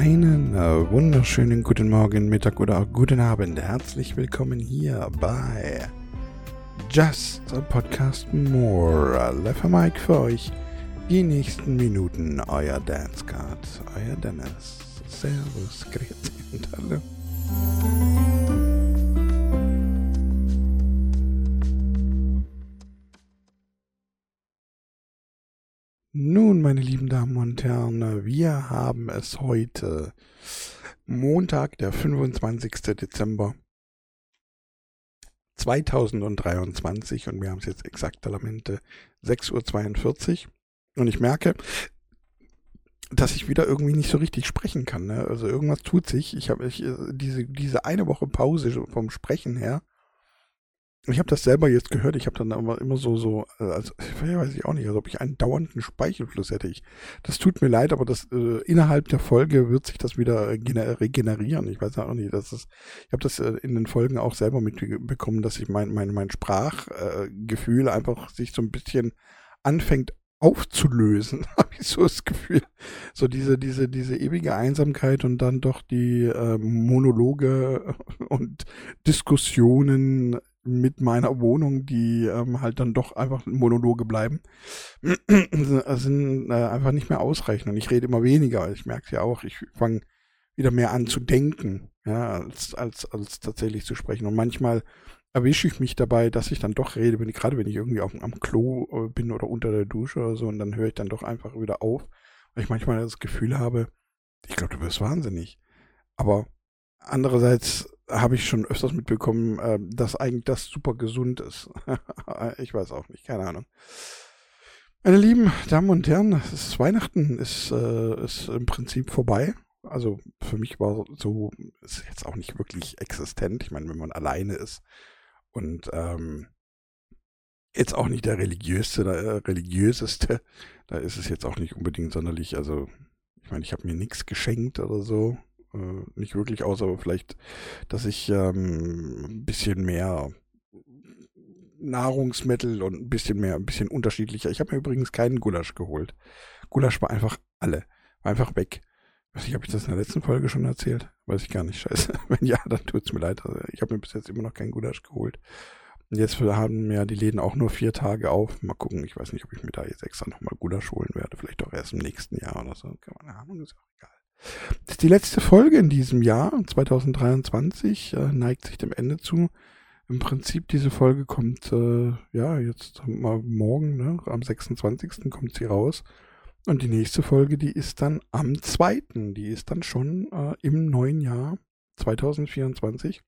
Einen äh, wunderschönen guten Morgen, Mittag oder auch guten Abend. Herzlich willkommen hier bei Just a Podcast More. Leffer Mike für euch. Die nächsten Minuten, euer Dance Card, euer Dennis. Servus, grüezi und hallo. Nun, meine lieben Damen und Herren, wir haben es heute Montag, der 25. Dezember 2023 und wir haben es jetzt exakt Lamente 6.42 Uhr und ich merke, dass ich wieder irgendwie nicht so richtig sprechen kann. Ne? Also irgendwas tut sich. Ich habe diese, diese eine Woche Pause vom Sprechen her ich habe das selber jetzt gehört, ich habe dann aber immer so, so, äh, also weiß ich auch nicht, als ob ich einen dauernden Speichelfluss hätte. Ich, das tut mir leid, aber das äh, innerhalb der Folge wird sich das wieder regenerieren. Ich weiß auch nicht, das ist, ich habe das äh, in den Folgen auch selber mitbekommen, dass sich mein, mein, mein Sprachgefühl äh, einfach sich so ein bisschen anfängt aufzulösen, habe ich so das Gefühl. So diese, diese, diese ewige Einsamkeit und dann doch die äh, Monologe und Diskussionen mit meiner Wohnung, die ähm, halt dann doch einfach Monologe bleiben, sind äh, einfach nicht mehr ausreichend. Und ich rede immer weniger. Ich merke es ja auch, ich fange wieder mehr an zu denken, ja, als, als, als tatsächlich zu sprechen. Und manchmal erwische ich mich dabei, dass ich dann doch rede, wenn ich, gerade wenn ich irgendwie auf, am Klo äh, bin oder unter der Dusche oder so, und dann höre ich dann doch einfach wieder auf, weil ich manchmal das Gefühl habe, ich glaube, du wirst wahnsinnig. Aber andererseits habe ich schon öfters mitbekommen, äh, dass eigentlich das super gesund ist. ich weiß auch nicht, keine Ahnung. Meine lieben Damen und Herren, es ist Weihnachten ist, äh, ist im Prinzip vorbei. Also für mich war so, ist jetzt auch nicht wirklich existent. Ich meine, wenn man alleine ist und ähm, jetzt auch nicht der religiöseste, der äh, religiöseste, da ist es jetzt auch nicht unbedingt sonderlich, also ich meine, ich habe mir nichts geschenkt oder so. Äh, nicht wirklich aus, aber vielleicht, dass ich ähm, ein bisschen mehr Nahrungsmittel und ein bisschen mehr, ein bisschen unterschiedlicher. Ich habe mir übrigens keinen Gulasch geholt. Gulasch war einfach alle. War einfach weg. Weiß ich, habe ich das in der letzten Folge schon erzählt? Weiß ich gar nicht, scheiße. Wenn ja, dann tut es mir leid. Also ich habe mir bis jetzt immer noch keinen Gulasch geholt. Und jetzt haben ja die Läden auch nur vier Tage auf. Mal gucken, ich weiß nicht, ob ich mir da jetzt extra nochmal Gulasch holen werde. Vielleicht auch erst im nächsten Jahr oder so. Keine Ahnung, ist auch egal. Das ist die letzte Folge in diesem Jahr, 2023, äh, neigt sich dem Ende zu. Im Prinzip, diese Folge kommt, äh, ja, jetzt mal morgen, ne, am 26. kommt sie raus. Und die nächste Folge, die ist dann am 2., die ist dann schon äh, im neuen Jahr 2024.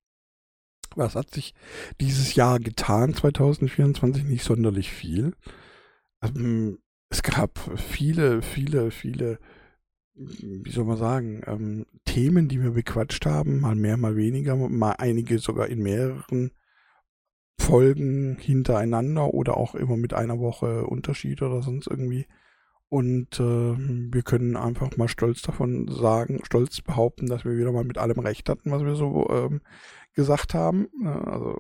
Was hat sich dieses Jahr getan, 2024? Nicht sonderlich viel. Ähm, es gab viele, viele, viele wie soll man sagen, ähm, Themen, die wir bequatscht haben, mal mehr, mal weniger, mal einige sogar in mehreren Folgen hintereinander oder auch immer mit einer Woche Unterschied oder sonst irgendwie. Und äh, wir können einfach mal stolz davon sagen, stolz behaupten, dass wir wieder mal mit allem recht hatten, was wir so ähm, gesagt haben. Also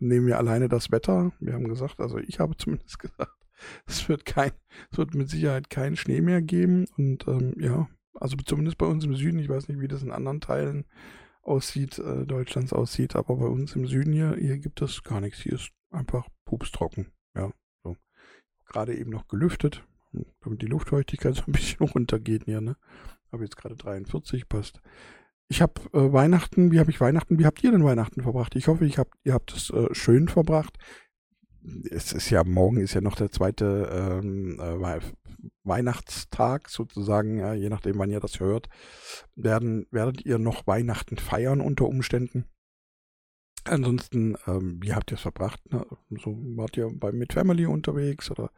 nehmen wir alleine das Wetter. Wir haben gesagt, also ich habe zumindest gesagt, es wird kein, es wird mit Sicherheit keinen Schnee mehr geben. Und ähm, ja, also zumindest bei uns im Süden, ich weiß nicht, wie das in anderen Teilen aussieht, äh, Deutschlands aussieht, aber bei uns im Süden hier, hier gibt es gar nichts. Hier ist einfach pupstrocken. Ja, so. Gerade eben noch gelüftet, damit die Luftfeuchtigkeit so ein bisschen runtergeht hier, ne? Habe jetzt gerade 43, passt. Ich habe äh, Weihnachten, wie habe ich Weihnachten, wie habt ihr denn Weihnachten verbracht? Ich hoffe, ich hab, ihr habt es äh, schön verbracht es ist ja, morgen ist ja noch der zweite ähm, äh, Weihnachtstag sozusagen, ja, je nachdem, wann ihr das hört, werden, werdet ihr noch Weihnachten feiern unter Umständen. Ansonsten, ähm, wie habt ihr es verbracht? Ne? So, wart ihr bei, mit Family unterwegs oder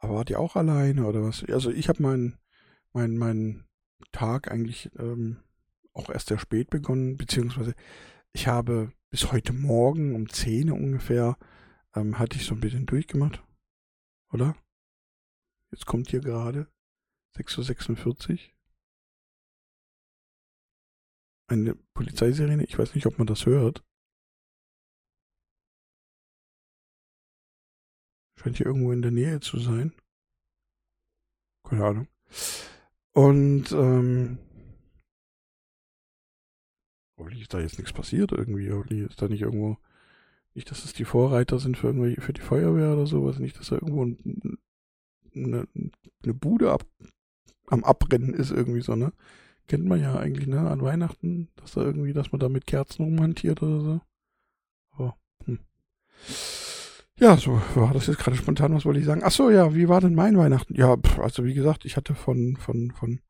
wart ihr auch alleine oder was? Also ich habe meinen mein, mein Tag eigentlich ähm, auch erst sehr spät begonnen, beziehungsweise ich habe bis heute Morgen um 10 ungefähr ähm, hatte ich so ein bisschen durchgemacht, oder? Jetzt kommt hier gerade 6.46 Uhr. Eine Polizeisirene, ich weiß nicht, ob man das hört. Scheint hier irgendwo in der Nähe zu sein. Keine Ahnung. Und ähm, hoffentlich ist da jetzt nichts passiert irgendwie. Hoffentlich ist da nicht irgendwo, nicht, dass es die Vorreiter sind für irgendwie, für die Feuerwehr oder sowas. Nicht, dass da irgendwo ein, eine, eine Bude ab, am Abbrennen ist irgendwie so, ne? Kennt man ja eigentlich, ne? An Weihnachten, dass da irgendwie, dass man da mit Kerzen rumhantiert oder so. Aber, hm. Ja, so war das jetzt gerade spontan, was wollte ich sagen? Ach so, ja, wie war denn mein Weihnachten? Ja, pff, also wie gesagt, ich hatte von, von, von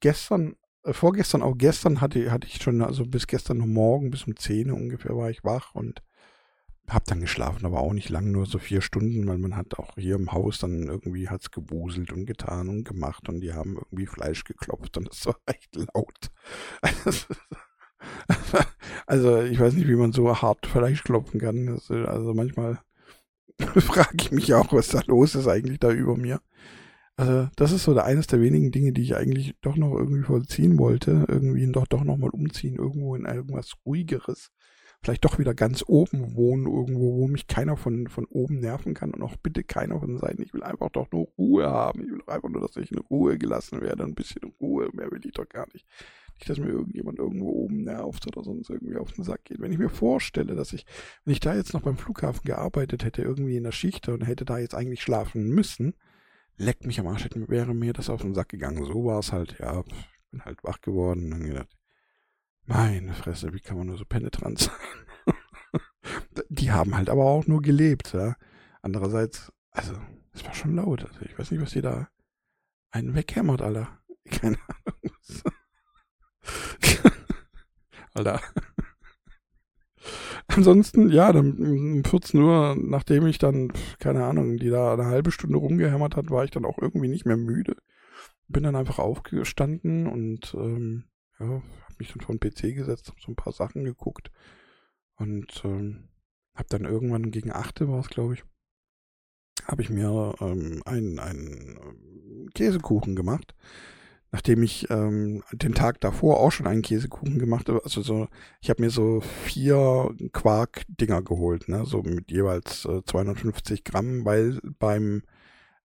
gestern, äh, vorgestern, auch gestern hatte, hatte ich schon, also bis gestern morgen, bis um 10 ungefähr war ich wach und hab dann geschlafen, aber auch nicht lang, nur so vier Stunden, weil man hat auch hier im Haus dann irgendwie hat's gewuselt und getan und gemacht und die haben irgendwie Fleisch geklopft und es war echt laut. Also ich weiß nicht, wie man so hart Fleisch klopfen kann. also manchmal frage ich mich auch, was da los ist eigentlich da über mir. Also das ist so der, eines der wenigen Dinge, die ich eigentlich doch noch irgendwie vollziehen wollte. Irgendwie doch doch nochmal umziehen, irgendwo in irgendwas ruhigeres vielleicht doch wieder ganz oben wohnen, irgendwo, wo mich keiner von, von oben nerven kann und auch bitte keiner von Seiten. Ich will einfach doch nur Ruhe haben. Ich will einfach nur, dass ich in Ruhe gelassen werde. Ein bisschen Ruhe. Mehr will ich doch gar nicht. Nicht, dass mir irgendjemand irgendwo oben nervt oder sonst irgendwie auf den Sack geht. Wenn ich mir vorstelle, dass ich, wenn ich da jetzt noch beim Flughafen gearbeitet hätte, irgendwie in der Schicht und hätte da jetzt eigentlich schlafen müssen, leckt mich am Arsch, wäre mir das auf den Sack gegangen. So war es halt, ja, bin halt wach geworden und dann gedacht, meine Fresse, wie kann man nur so penetrant sein? die haben halt aber auch nur gelebt, ja. Andererseits, also, es war schon laut. Also ich weiß nicht, was die da einen weghämmert, Alter. Keine Ahnung. Alter. Ansonsten, ja, dann um 14 Uhr, nachdem ich dann, keine Ahnung, die da eine halbe Stunde rumgehämmert hat, war ich dann auch irgendwie nicht mehr müde. Bin dann einfach aufgestanden und ähm, ja, mich dann vor den PC gesetzt, habe so ein paar Sachen geguckt und ähm, habe dann irgendwann gegen 8 war es, glaube ich, habe ich mir ähm, einen, einen ähm, Käsekuchen gemacht. Nachdem ich ähm, den Tag davor auch schon einen Käsekuchen gemacht habe, also so, ich habe mir so vier Quark-Dinger geholt, ne, so mit jeweils äh, 250 Gramm, weil beim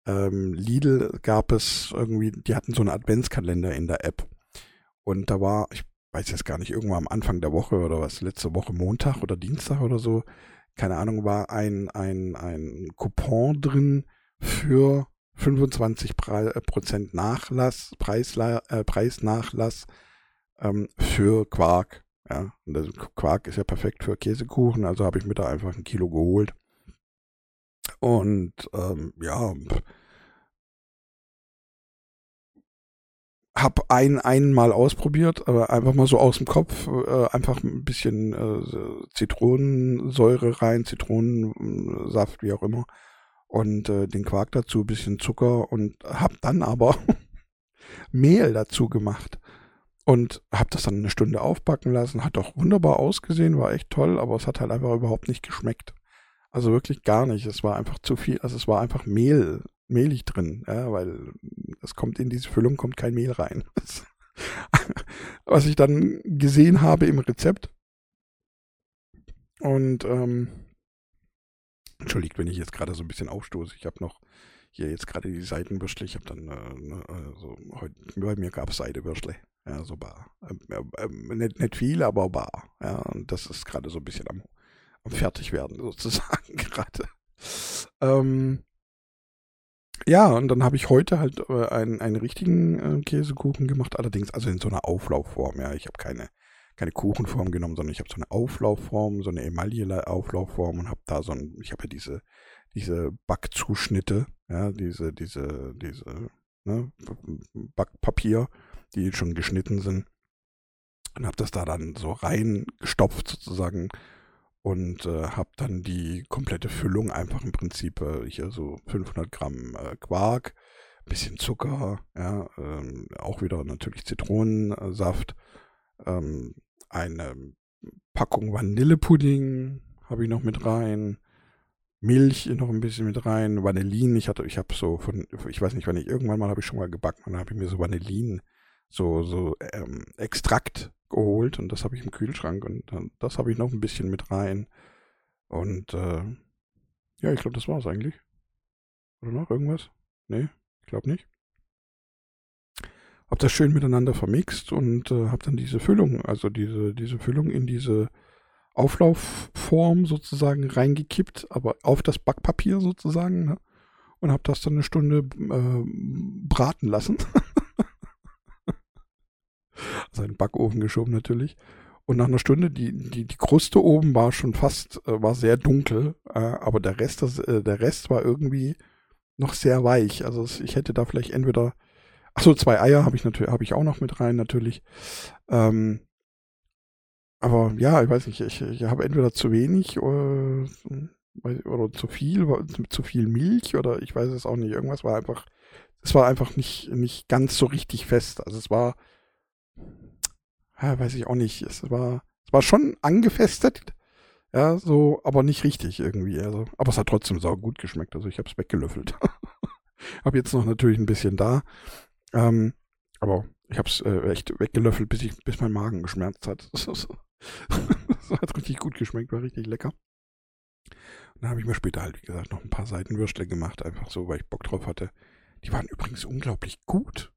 ähm, Lidl gab es irgendwie, die hatten so einen Adventskalender in der App. Und da war, ich weiß jetzt gar nicht, irgendwann am Anfang der Woche oder was, letzte Woche Montag oder Dienstag oder so, keine Ahnung, war ein, ein, ein Coupon drin für 25 äh, Prozent Nachlass, Preisla äh, Preisnachlass ähm, für Quark. Ja, und das Quark ist ja perfekt für Käsekuchen, also habe ich mir da einfach ein Kilo geholt. Und ähm, ja, habe ein einmal ausprobiert, aber einfach mal so aus dem Kopf, äh, einfach ein bisschen äh, Zitronensäure rein, Zitronensaft, wie auch immer, und äh, den Quark dazu, bisschen Zucker und habe dann aber Mehl dazu gemacht und habe das dann eine Stunde aufbacken lassen. Hat doch wunderbar ausgesehen, war echt toll, aber es hat halt einfach überhaupt nicht geschmeckt. Also wirklich gar nicht. Es war einfach zu viel, also es war einfach Mehl mehlig drin, ja, weil es kommt in diese Füllung kommt kein Mehl rein. Was ich dann gesehen habe im Rezept. Und ähm, entschuldigt, wenn ich jetzt gerade so ein bisschen aufstoße. Ich habe noch hier jetzt gerade die Seitenwürstle. Ich habe dann äh, ne, also heute bei mir gab es Seidewürstle. Ja, so bar. Äh, äh, nicht, nicht viel, aber bar. Ja, und das ist gerade so ein bisschen am, am Fertigwerden sozusagen gerade. Ähm, ja, und dann habe ich heute halt äh, einen, einen richtigen äh, Käsekuchen gemacht, allerdings also in so einer Auflaufform. Ja, ich habe keine, keine Kuchenform genommen, sondern ich habe so eine Auflaufform, so eine Emaille-Auflaufform und habe da so ein, ich habe ja diese, diese Backzuschnitte, ja, diese, diese, diese, ne, Backpapier, die schon geschnitten sind. Und habe das da dann so reingestopft sozusagen und äh, habe dann die komplette Füllung einfach im Prinzip äh, hier so 500 Gramm äh, Quark, bisschen Zucker, ja, ähm, auch wieder natürlich Zitronensaft, ähm, eine Packung Vanillepudding habe ich noch mit rein, Milch noch ein bisschen mit rein, Vanillin. Ich hatte, ich habe so von, ich weiß nicht, wann ich irgendwann mal habe ich schon mal gebacken und habe ich mir so Vanillin, so so ähm, Extrakt geholt und das habe ich im Kühlschrank und dann, das habe ich noch ein bisschen mit rein. Und äh, ja, ich glaube, das war es eigentlich. Oder noch irgendwas? Nee, ich glaube nicht. habe das schön miteinander vermixt und äh, habe dann diese Füllung, also diese, diese Füllung in diese Auflaufform sozusagen reingekippt, aber auf das Backpapier sozusagen, ne? Und habe das dann eine Stunde äh, braten lassen. also in Backofen geschoben natürlich. Und nach einer Stunde, die, die, die Kruste oben war schon fast, äh, war sehr dunkel, äh, aber der Rest, das, äh, der Rest war irgendwie noch sehr weich. Also ich hätte da vielleicht entweder, achso, zwei Eier habe ich natürlich, habe ich auch noch mit rein natürlich. Ähm, aber ja, ich weiß nicht, ich, ich habe entweder zu wenig oder, äh, oder zu viel, zu viel Milch oder ich weiß es auch nicht. Irgendwas war einfach, es war einfach nicht, nicht ganz so richtig fest. Also es war, ja, weiß ich auch nicht, es war, es war schon angefestet, ja, so, aber nicht richtig irgendwie. Also, aber es hat trotzdem sau gut geschmeckt. Also ich habe es weggelöffelt. habe jetzt noch natürlich ein bisschen da. Ähm, aber ich habe es äh, echt weggelöffelt, bis, ich, bis mein Magen geschmerzt hat. das hat richtig gut geschmeckt, war richtig lecker. Und dann habe ich mir später halt, wie gesagt, noch ein paar Seitenwürstle gemacht, einfach so, weil ich Bock drauf hatte. Die waren übrigens unglaublich gut.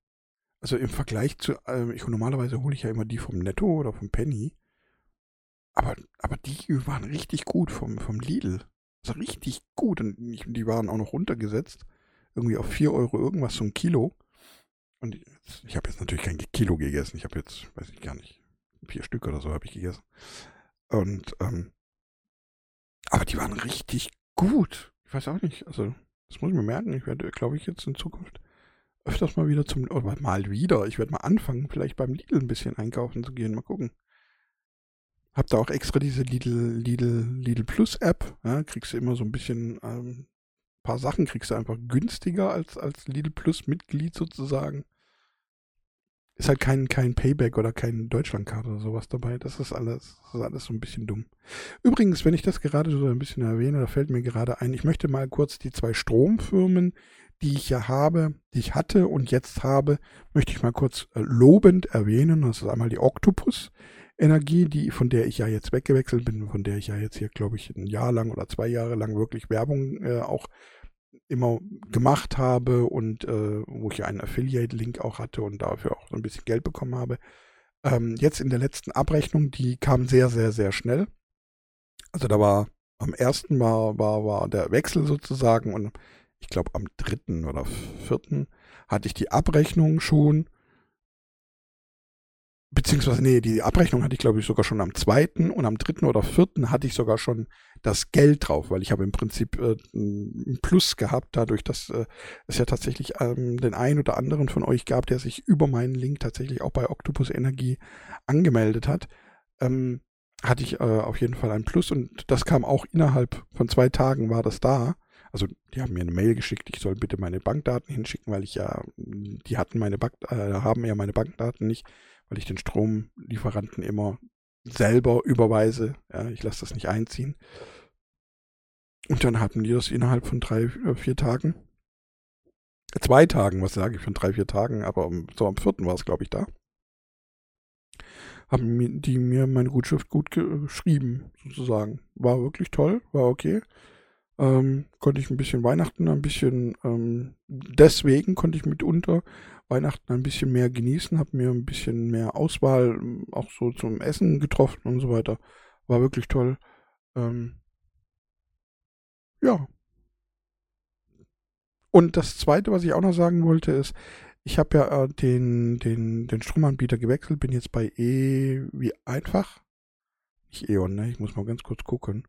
Also im Vergleich zu, äh, ich normalerweise hole ich ja immer die vom Netto oder vom Penny. Aber, aber die waren richtig gut vom, vom Lidl. Also richtig gut. Und die waren auch noch runtergesetzt. Irgendwie auf 4 Euro irgendwas so ein Kilo. Und ich, ich habe jetzt natürlich kein Kilo gegessen. Ich habe jetzt, weiß ich gar nicht, vier Stück oder so habe ich gegessen. Und, ähm, aber die waren richtig gut. Ich weiß auch nicht, also, das muss ich mir merken. Ich werde, glaube ich, jetzt in Zukunft öfters mal wieder zum, oder mal wieder, ich werde mal anfangen, vielleicht beim Lidl ein bisschen einkaufen zu gehen. Mal gucken. Hab da auch extra diese Lidl, Lidl, Lidl Plus App. Ja, kriegst du immer so ein bisschen, ähm, paar Sachen kriegst du einfach günstiger als, als Lidl Plus Mitglied sozusagen ist halt kein, kein Payback oder kein Deutschlandkarte oder sowas dabei. Das ist alles, das ist alles so ein bisschen dumm. Übrigens, wenn ich das gerade so ein bisschen erwähne, da fällt mir gerade ein, ich möchte mal kurz die zwei Stromfirmen, die ich ja habe, die ich hatte und jetzt habe, möchte ich mal kurz äh, lobend erwähnen. Das ist einmal die Octopus Energie, die, von der ich ja jetzt weggewechselt bin, von der ich ja jetzt hier, glaube ich, ein Jahr lang oder zwei Jahre lang wirklich Werbung äh, auch immer gemacht habe und äh, wo ich einen Affiliate-Link auch hatte und dafür auch so ein bisschen Geld bekommen habe. Ähm, jetzt in der letzten Abrechnung, die kam sehr, sehr, sehr schnell. Also da war am ersten war, war, war der Wechsel sozusagen und ich glaube am dritten oder vierten hatte ich die Abrechnung schon beziehungsweise, nee, die Abrechnung hatte ich, glaube ich, sogar schon am zweiten und am dritten oder vierten hatte ich sogar schon das Geld drauf, weil ich habe im Prinzip äh, ein Plus gehabt, dadurch, dass äh, es ja tatsächlich ähm, den einen oder anderen von euch gab, der sich über meinen Link tatsächlich auch bei Octopus Energie angemeldet hat. Ähm, hatte ich äh, auf jeden Fall ein Plus und das kam auch innerhalb von zwei Tagen war das da. Also die haben mir eine Mail geschickt, ich soll bitte meine Bankdaten hinschicken, weil ich ja, die hatten meine Bank, äh, haben ja meine Bankdaten nicht weil ich den Stromlieferanten immer selber überweise. Ja, ich lasse das nicht einziehen. Und dann hatten die das innerhalb von drei, äh, vier Tagen. Zwei Tagen, was sage ich, von drei, vier Tagen, aber so am vierten war es, glaube ich, da. Haben die mir meine Gutschrift gut geschrieben, sozusagen. War wirklich toll, war okay. Ähm, konnte ich ein bisschen Weihnachten, ein bisschen, ähm, deswegen konnte ich mitunter Weihnachten ein bisschen mehr genießen, habe mir ein bisschen mehr Auswahl ähm, auch so zum Essen getroffen und so weiter. War wirklich toll. Ähm, ja. Und das Zweite, was ich auch noch sagen wollte, ist, ich habe ja äh, den, den, den Stromanbieter gewechselt, bin jetzt bei E wie einfach. Nicht E.ON, ne? Ich muss mal ganz kurz gucken.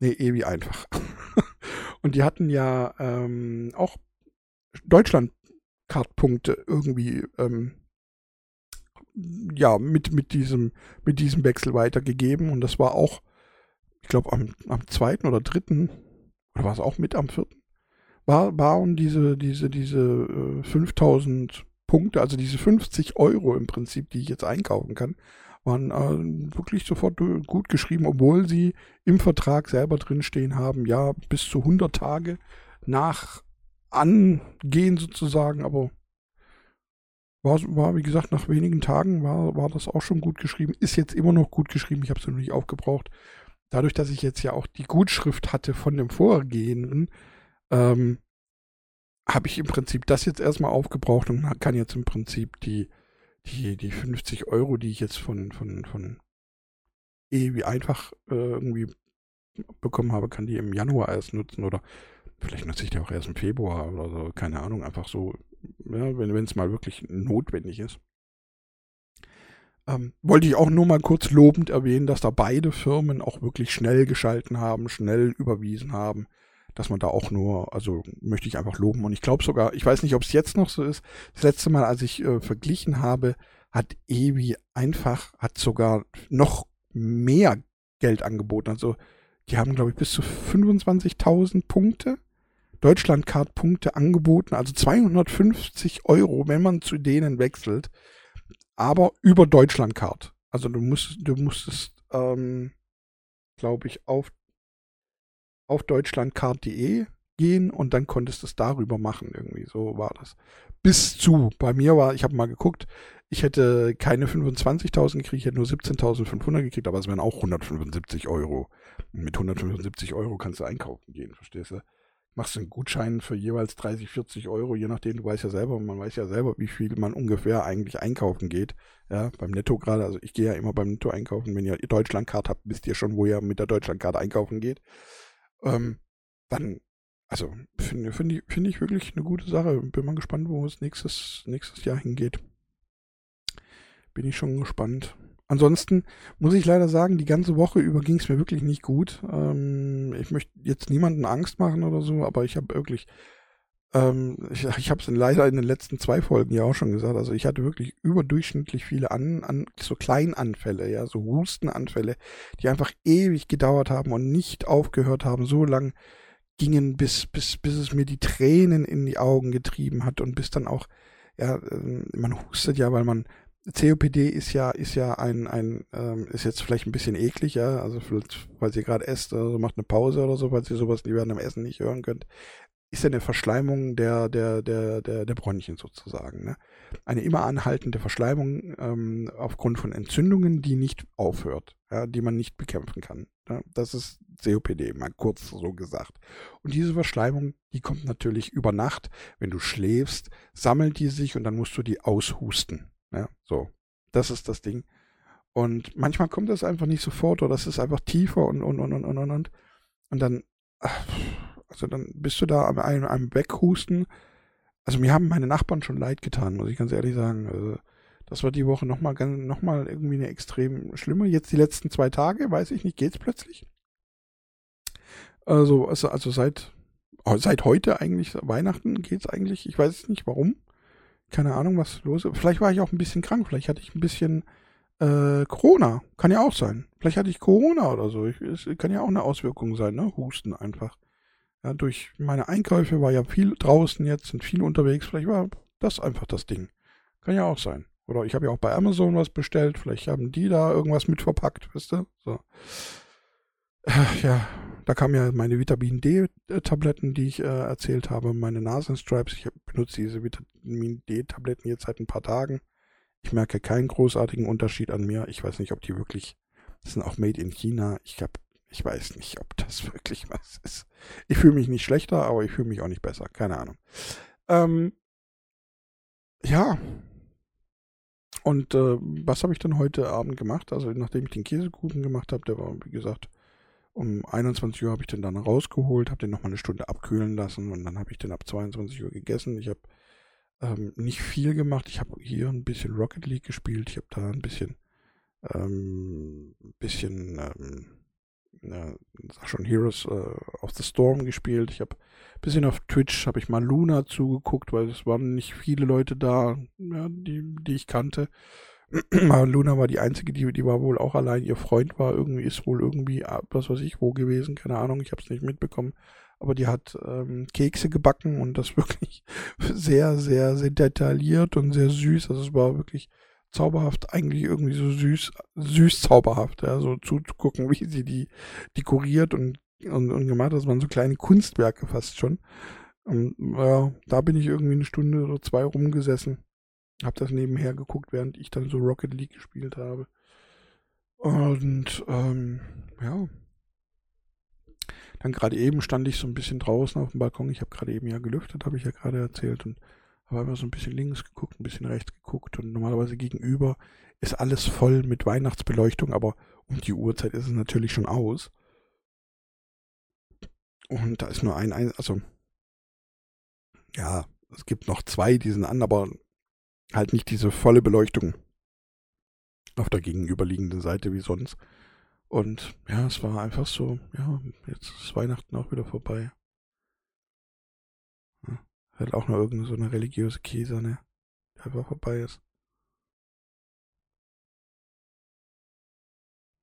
Ne, E wie einfach. und die hatten ja ähm, auch Deutschland Kartpunkte irgendwie ähm, ja mit mit diesem mit diesem Wechsel weitergegeben. Und das war auch ich glaube am, am zweiten oder dritten oder war es auch mit am vierten? War waren diese diese diese äh, 5000 Punkte also diese 50 Euro im Prinzip die ich jetzt einkaufen kann waren äh, wirklich sofort gut geschrieben obwohl sie im Vertrag selber drinstehen haben ja bis zu 100 Tage nach angehen sozusagen, aber war, war, wie gesagt, nach wenigen Tagen war, war das auch schon gut geschrieben. Ist jetzt immer noch gut geschrieben. Ich habe es noch nicht aufgebraucht. Dadurch, dass ich jetzt ja auch die Gutschrift hatte von dem vorgehenden, ähm, habe ich im Prinzip das jetzt erstmal aufgebraucht und kann jetzt im Prinzip die, die, die 50 Euro, die ich jetzt von, von, von wie einfach äh, irgendwie bekommen habe, kann die im Januar erst nutzen oder vielleicht nutze ich die auch erst im Februar oder so, keine Ahnung, einfach so, ja, wenn es mal wirklich notwendig ist. Ähm, wollte ich auch nur mal kurz lobend erwähnen, dass da beide Firmen auch wirklich schnell geschalten haben, schnell überwiesen haben, dass man da auch nur, also möchte ich einfach loben. Und ich glaube sogar, ich weiß nicht, ob es jetzt noch so ist, das letzte Mal, als ich äh, verglichen habe, hat Ewi einfach, hat sogar noch mehr Geld angeboten. Also die haben, glaube ich, bis zu 25.000 Punkte, Deutschlandcard-Punkte angeboten, also 250 Euro, wenn man zu denen wechselt aber über Deutschlandcard. Also du musst, du musstest, ähm, glaube ich, auf, auf deutschlandcard.de gehen und dann konntest du es darüber machen. Irgendwie so war das. Bis zu, bei mir war, ich habe mal geguckt, ich hätte keine 25.000 gekriegt, ich hätte nur 17.500 gekriegt, aber es wären auch 175 Euro. Mit 175 Euro kannst du einkaufen gehen, verstehst du? machst du einen Gutschein für jeweils 30, 40 Euro, je nachdem, du weißt ja selber, man weiß ja selber, wie viel man ungefähr eigentlich einkaufen geht. Ja, beim Netto gerade, also ich gehe ja immer beim Netto einkaufen, wenn ihr Deutschlandcard habt, wisst ihr schon, wo ihr mit der Deutschlandcard einkaufen geht. Ähm, dann, also finde find ich, find ich wirklich eine gute Sache. Bin mal gespannt, wo es nächstes, nächstes Jahr hingeht. Bin ich schon gespannt. Ansonsten muss ich leider sagen, die ganze Woche über ging es mir wirklich nicht gut. Ähm, ich möchte jetzt niemanden Angst machen oder so, aber ich habe wirklich, ähm, ich, ich habe es leider in den letzten zwei Folgen ja auch schon gesagt, also ich hatte wirklich überdurchschnittlich viele an, an so Kleinanfälle, ja, so Hustenanfälle, die einfach ewig gedauert haben und nicht aufgehört haben, so lang gingen, bis, bis, bis es mir die Tränen in die Augen getrieben hat und bis dann auch, ja, ähm, man hustet ja, weil man COPD ist ja, ist ja ein, ein ähm, ist jetzt vielleicht ein bisschen eklig, ja, also falls ihr gerade esst, also macht eine Pause oder so, falls ihr sowas während dem Essen nicht hören könnt, ist ja eine Verschleimung der, der, der, der, der Bronchien sozusagen. Ne? Eine immer anhaltende Verschleimung ähm, aufgrund von Entzündungen, die nicht aufhört, ja, die man nicht bekämpfen kann. Ne? Das ist COPD, mal kurz so gesagt. Und diese Verschleimung, die kommt natürlich über Nacht. Wenn du schläfst, sammelt die sich und dann musst du die aushusten. Ja, so. Das ist das Ding. Und manchmal kommt das einfach nicht sofort oder das ist einfach tiefer und, und, und, und, und, und. Und dann, also dann bist du da am einem, einem Weghusten. Also mir haben meine Nachbarn schon leid getan, muss ich ganz ehrlich sagen. Also das war die Woche nochmal noch mal irgendwie eine extrem schlimme. Jetzt die letzten zwei Tage, weiß ich nicht, geht's plötzlich. Also, also, also seit, seit heute eigentlich, Weihnachten geht's eigentlich. Ich weiß nicht warum keine Ahnung, was los ist. Vielleicht war ich auch ein bisschen krank, vielleicht hatte ich ein bisschen äh, Corona. Kann ja auch sein. Vielleicht hatte ich Corona oder so. Es kann ja auch eine Auswirkung sein, ne? Husten einfach. Ja, durch meine Einkäufe war ja viel draußen jetzt, sind viel unterwegs. Vielleicht war das einfach das Ding. Kann ja auch sein. Oder ich habe ja auch bei Amazon was bestellt. Vielleicht haben die da irgendwas mit verpackt, wisst ihr? So. Ja, da kamen ja meine Vitamin D-Tabletten, die ich äh, erzählt habe, meine Nasenstripes. Ich benutze diese Vitamin D-Tabletten jetzt seit ein paar Tagen. Ich merke keinen großartigen Unterschied an mir. Ich weiß nicht, ob die wirklich, das sind auch made in China. Ich habe, ich weiß nicht, ob das wirklich was ist. Ich fühle mich nicht schlechter, aber ich fühle mich auch nicht besser. Keine Ahnung. Ähm, ja. Und äh, was habe ich dann heute Abend gemacht? Also nachdem ich den Käsekuchen gemacht habe, der war, wie gesagt, um 21 Uhr habe ich den dann rausgeholt, habe den nochmal eine Stunde abkühlen lassen und dann habe ich den ab 22 Uhr gegessen. Ich habe ähm, nicht viel gemacht. Ich habe hier ein bisschen Rocket League gespielt. Ich habe da ein bisschen, ähm, bisschen, ähm, sag schon Heroes äh, of the Storm gespielt. Ich habe ein bisschen auf Twitch, habe ich mal Luna zugeguckt, weil es waren nicht viele Leute da, ja, die, die ich kannte. Luna war die einzige, die, die war wohl auch allein. Ihr Freund war irgendwie, ist wohl irgendwie, ah, was weiß ich, wo gewesen, keine Ahnung, ich habe es nicht mitbekommen. Aber die hat ähm, Kekse gebacken und das wirklich sehr, sehr, sehr detailliert und sehr süß. Also es war wirklich zauberhaft, eigentlich irgendwie so süß, süß zauberhaft, ja, so zuzugucken, wie sie die dekoriert und, und, und gemacht hat. Das waren so kleine Kunstwerke fast schon. Und, ja, da bin ich irgendwie eine Stunde oder zwei rumgesessen hab das nebenher geguckt, während ich dann so Rocket League gespielt habe. Und ähm, ja. Dann gerade eben stand ich so ein bisschen draußen auf dem Balkon. Ich habe gerade eben ja gelüftet, habe ich ja gerade erzählt. Und habe immer so ein bisschen links geguckt, ein bisschen rechts geguckt. Und normalerweise gegenüber ist alles voll mit Weihnachtsbeleuchtung, aber um die Uhrzeit ist es natürlich schon aus. Und da ist nur ein, also ja, es gibt noch zwei, die sind an, aber halt nicht diese volle Beleuchtung auf der gegenüberliegenden Seite wie sonst. Und ja, es war einfach so, ja, jetzt ist Weihnachten auch wieder vorbei. Halt auch noch irgendeine so eine religiöse Käse, ne? Der einfach vorbei ist.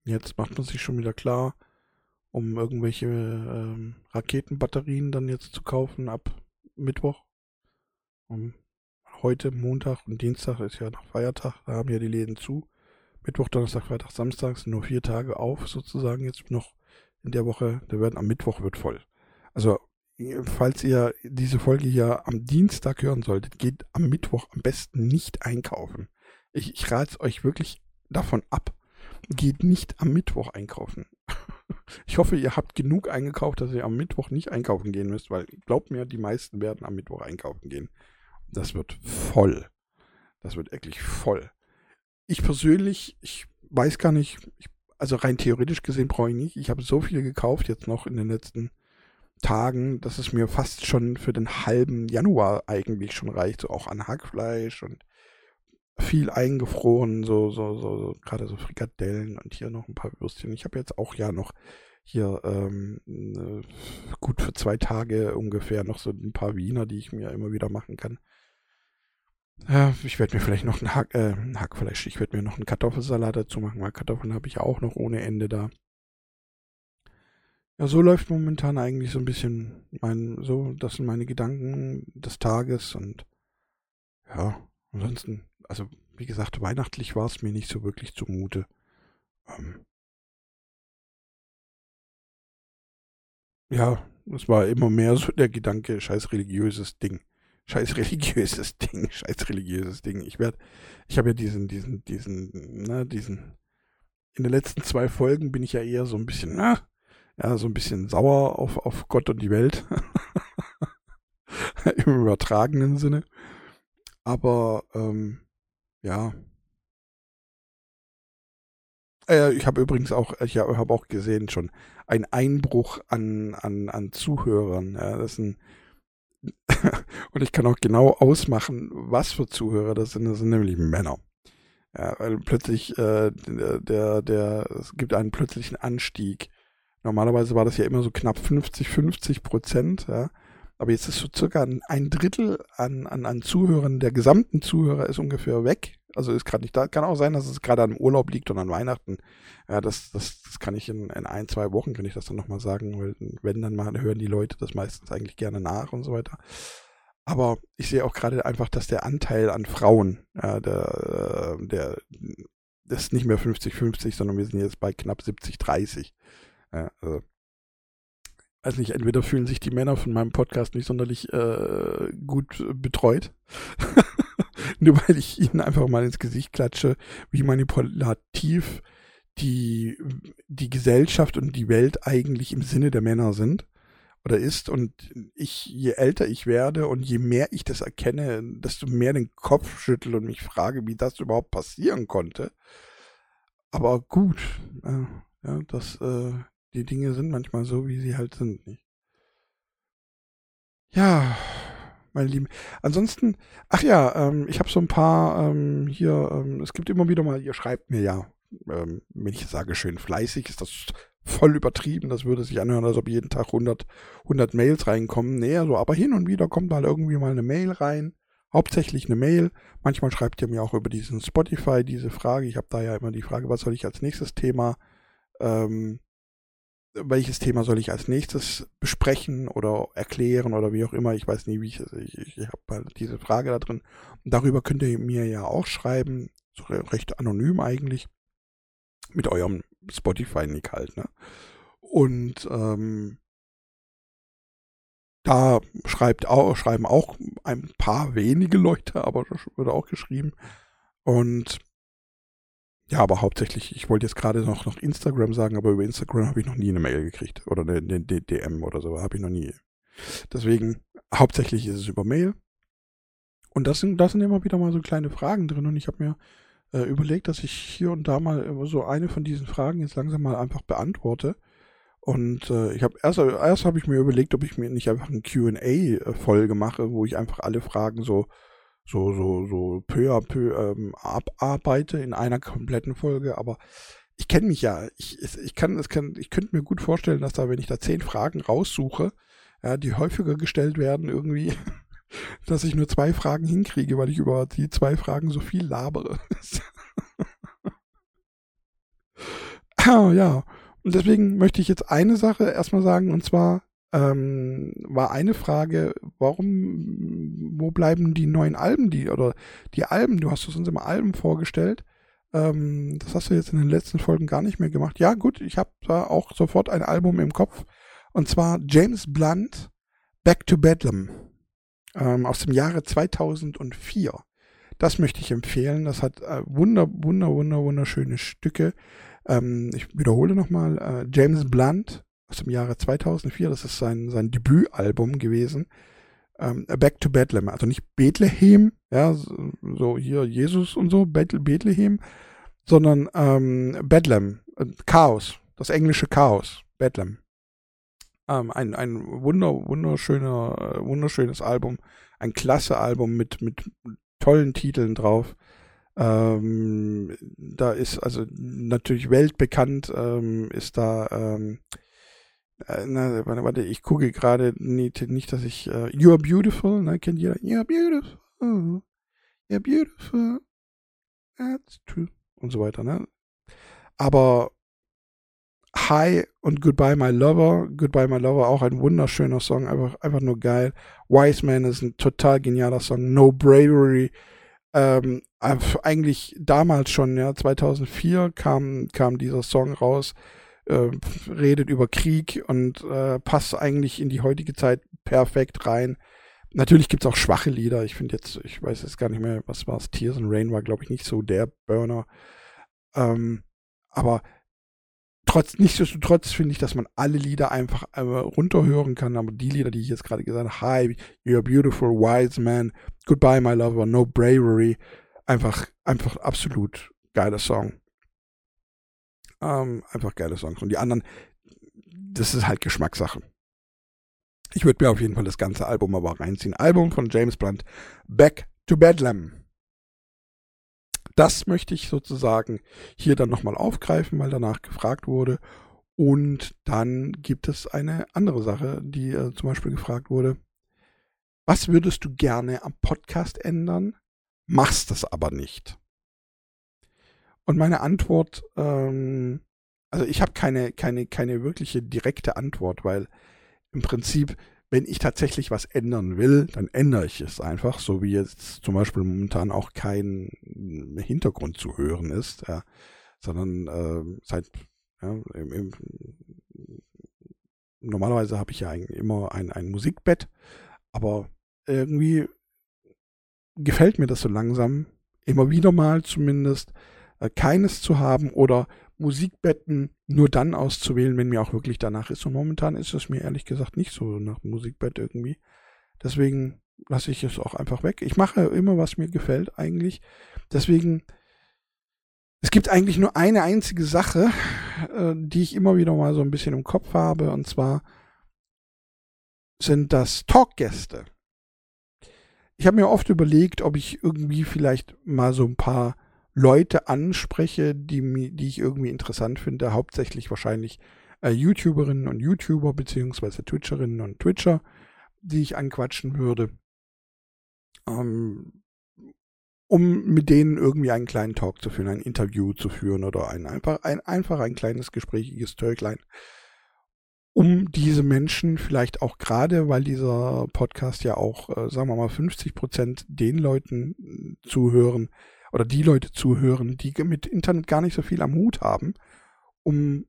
Jetzt macht man sich schon wieder klar, um irgendwelche ähm, Raketenbatterien dann jetzt zu kaufen ab Mittwoch. Um, heute, Montag und Dienstag ist ja noch Feiertag, da haben ja die Läden zu. Mittwoch, Donnerstag, Freitag, Samstag sind nur vier Tage auf, sozusagen jetzt noch in der Woche. Da werden am Mittwoch wird voll. Also, falls ihr diese Folge hier am Dienstag hören solltet, geht am Mittwoch am besten nicht einkaufen. Ich, ich rate euch wirklich davon ab. Geht nicht am Mittwoch einkaufen. Ich hoffe, ihr habt genug eingekauft, dass ihr am Mittwoch nicht einkaufen gehen müsst, weil glaubt mir, die meisten werden am Mittwoch einkaufen gehen. Das wird voll. Das wird wirklich voll ich persönlich, ich weiß gar nicht, ich, also rein theoretisch gesehen brauche ich nicht. Ich habe so viel gekauft jetzt noch in den letzten Tagen, dass es mir fast schon für den halben Januar eigentlich schon reicht, so auch an Hackfleisch und viel eingefroren, so, so, so, so gerade so Frikadellen und hier noch ein paar Würstchen. Ich habe jetzt auch ja noch hier ähm, äh, gut für zwei Tage ungefähr noch so ein paar Wiener, die ich mir immer wieder machen kann. Ja, ich werde mir vielleicht noch einen Hack, äh, Hackfleisch, ich werde mir noch einen Kartoffelsalat dazu machen, weil Kartoffeln habe ich ja auch noch ohne Ende da. Ja, so läuft momentan eigentlich so ein bisschen mein, so, das sind meine Gedanken des Tages und ja, ansonsten, also wie gesagt, weihnachtlich war es mir nicht so wirklich zumute. Ähm, ja, es war immer mehr so der Gedanke, scheiß religiöses Ding scheiß religiöses Ding, scheiß religiöses Ding. Ich werde, ich habe ja diesen, diesen, diesen, ne, diesen, in den letzten zwei Folgen bin ich ja eher so ein bisschen, na, ja, so ein bisschen sauer auf, auf Gott und die Welt. Im übertragenen Sinne. Aber, ähm, ja. Äh, ich habe übrigens auch, ich habe auch gesehen schon, ein Einbruch an, an, an Zuhörern. Ja, das ein, und ich kann auch genau ausmachen, was für Zuhörer das sind. Das sind nämlich Männer. Ja, weil plötzlich äh, der, der, es gibt einen plötzlichen Anstieg. Normalerweise war das ja immer so knapp 50, 50 Prozent, ja. Aber jetzt ist so circa ein Drittel an, an, an Zuhörern, der gesamten Zuhörer ist ungefähr weg. Also ist gerade nicht da. Kann auch sein, dass es gerade an Urlaub liegt und an Weihnachten. Ja, das, das, das kann ich in, in ein, zwei Wochen, kann ich das dann nochmal sagen, weil wenn dann mal hören die Leute das meistens eigentlich gerne nach und so weiter. Aber ich sehe auch gerade einfach, dass der Anteil an Frauen, ja, der, der, das ist nicht mehr 50-50, sondern wir sind jetzt bei knapp 70-30. Ja, also weiß nicht, entweder fühlen sich die Männer von meinem Podcast nicht sonderlich äh, gut betreut, nur weil ich ihnen einfach mal ins Gesicht klatsche, wie manipulativ die, die Gesellschaft und die Welt eigentlich im Sinne der Männer sind oder ist. Und ich, je älter ich werde und je mehr ich das erkenne, desto mehr den Kopf schüttel und mich frage, wie das überhaupt passieren konnte. Aber gut, äh, ja, das, äh, die Dinge sind manchmal so, wie sie halt sind, nicht? Ja, meine Lieben. Ansonsten, ach ja, ähm, ich habe so ein paar ähm, hier, ähm, es gibt immer wieder mal, ihr schreibt mir ja, ähm, wenn ich sage schön fleißig, ist das voll übertrieben, das würde sich anhören, als ob jeden Tag 100, 100 Mails reinkommen. Nee, so, aber hin und wieder kommt halt irgendwie mal eine Mail rein, hauptsächlich eine Mail. Manchmal schreibt ihr mir auch über diesen Spotify diese Frage. Ich habe da ja immer die Frage, was soll ich als nächstes Thema ähm, welches Thema soll ich als nächstes besprechen oder erklären oder wie auch immer. Ich weiß nie, wie ich, ich, ich habe halt diese Frage da drin. Darüber könnt ihr mir ja auch schreiben, so recht anonym eigentlich, mit eurem Spotify-Nick halt, ne? Und ähm, da schreibt auch, schreiben auch ein paar wenige Leute, aber das wird auch geschrieben. Und ja, aber hauptsächlich, ich wollte jetzt gerade noch, noch Instagram sagen, aber über Instagram habe ich noch nie eine Mail gekriegt. Oder eine, eine DM oder so, habe ich noch nie. Deswegen, hauptsächlich ist es über Mail. Und das sind, das sind immer wieder mal so kleine Fragen drin. Und ich habe mir äh, überlegt, dass ich hier und da mal so eine von diesen Fragen jetzt langsam mal einfach beantworte. Und äh, ich habe erst, erst habe ich mir überlegt, ob ich mir nicht einfach eine QA-Folge mache, wo ich einfach alle Fragen so, so, so, so peu à peu ähm, abarbeite in einer kompletten Folge. Aber ich kenne mich ja. Ich, ich kann, es kann, ich könnte mir gut vorstellen, dass da, wenn ich da zehn Fragen raussuche, ja, die häufiger gestellt werden, irgendwie, dass ich nur zwei Fragen hinkriege, weil ich über die zwei Fragen so viel labere. ah, ja. Und deswegen möchte ich jetzt eine Sache erstmal sagen, und zwar ähm, war eine Frage, warum, wo bleiben die neuen Alben, die, oder die Alben, du hast uns immer Alben vorgestellt. Ähm, das hast du jetzt in den letzten Folgen gar nicht mehr gemacht. Ja, gut, ich habe da auch sofort ein Album im Kopf. Und zwar James Blunt, Back to Bedlam, ähm, aus dem Jahre 2004. Das möchte ich empfehlen. Das hat äh, wunder, wunder, wunder, wunderschöne Stücke. Ähm, ich wiederhole nochmal, äh, James Blunt aus dem Jahre 2004, das ist sein, sein Debütalbum gewesen. Ähm, Back to Bethlehem, also nicht Bethlehem, ja, so hier Jesus und so, Bethlehem, sondern ähm, Bethlehem, äh, Chaos, das englische Chaos, Bethlehem. Ähm, ein, ein wunder, wunderschöner, äh, wunderschönes Album, ein klasse Album mit, mit tollen Titeln drauf. Ähm, da ist also natürlich weltbekannt, ähm, ist da, ähm, äh, na, warte, warte, ich gucke gerade nicht, nicht, dass ich, äh, You're Beautiful, ne, kennt jeder, You're Beautiful, You're Beautiful, that's true, und so weiter, ne. Aber Hi und Goodbye My Lover, Goodbye My Lover, auch ein wunderschöner Song, einfach, einfach nur geil. Wise Man ist ein total genialer Song, No Bravery, ähm, eigentlich damals schon, ja, 2004 kam, kam dieser Song raus, äh, redet über Krieg und äh, passt eigentlich in die heutige Zeit perfekt rein. Natürlich gibt es auch schwache Lieder. Ich finde jetzt, ich weiß jetzt gar nicht mehr, was war es, Tears and Rain war, glaube ich, nicht so der Burner. Ähm, aber trotz, nichtsdestotrotz finde ich, dass man alle Lieder einfach äh, runterhören kann. Aber die Lieder, die ich jetzt gerade gesagt habe, Hi, You're Beautiful, Wise Man, Goodbye, My Lover, No Bravery, einfach, einfach absolut geiler Song. Ähm, einfach geile Songs. Und die anderen, das ist halt Geschmackssache. Ich würde mir auf jeden Fall das ganze Album aber reinziehen. Album von James Blunt, Back to Bedlam das möchte ich sozusagen hier dann nochmal aufgreifen, weil danach gefragt wurde. Und dann gibt es eine andere Sache, die äh, zum Beispiel gefragt wurde. Was würdest du gerne am Podcast ändern? Machst das aber nicht. Und meine Antwort, ähm, also ich habe keine, keine, keine wirkliche direkte Antwort, weil im Prinzip wenn ich tatsächlich was ändern will, dann ändere ich es einfach, so wie jetzt zum Beispiel momentan auch kein Hintergrund zu hören ist, ja, sondern äh, seit ja, im, im, normalerweise habe ich ja ein, immer ein, ein Musikbett, aber irgendwie gefällt mir das so langsam, immer wieder mal zumindest, keines zu haben oder Musikbetten nur dann auszuwählen, wenn mir auch wirklich danach ist. Und momentan ist es mir ehrlich gesagt nicht so nach Musikbett irgendwie. Deswegen lasse ich es auch einfach weg. Ich mache immer, was mir gefällt eigentlich. Deswegen, es gibt eigentlich nur eine einzige Sache, äh, die ich immer wieder mal so ein bisschen im Kopf habe. Und zwar sind das Talkgäste. Ich habe mir oft überlegt, ob ich irgendwie vielleicht mal so ein paar Leute anspreche, die, die ich irgendwie interessant finde, hauptsächlich wahrscheinlich äh, YouTuberinnen und YouTuber beziehungsweise Twitcherinnen und Twitcher, die ich anquatschen würde, ähm, um mit denen irgendwie einen kleinen Talk zu führen, ein Interview zu führen oder ein, einfach, ein, einfach ein kleines gesprächiges Törklein, um diese Menschen vielleicht auch gerade, weil dieser Podcast ja auch, äh, sagen wir mal, 50 Prozent den Leuten äh, zuhören, oder die Leute zuhören, die mit Internet gar nicht so viel am Hut haben, um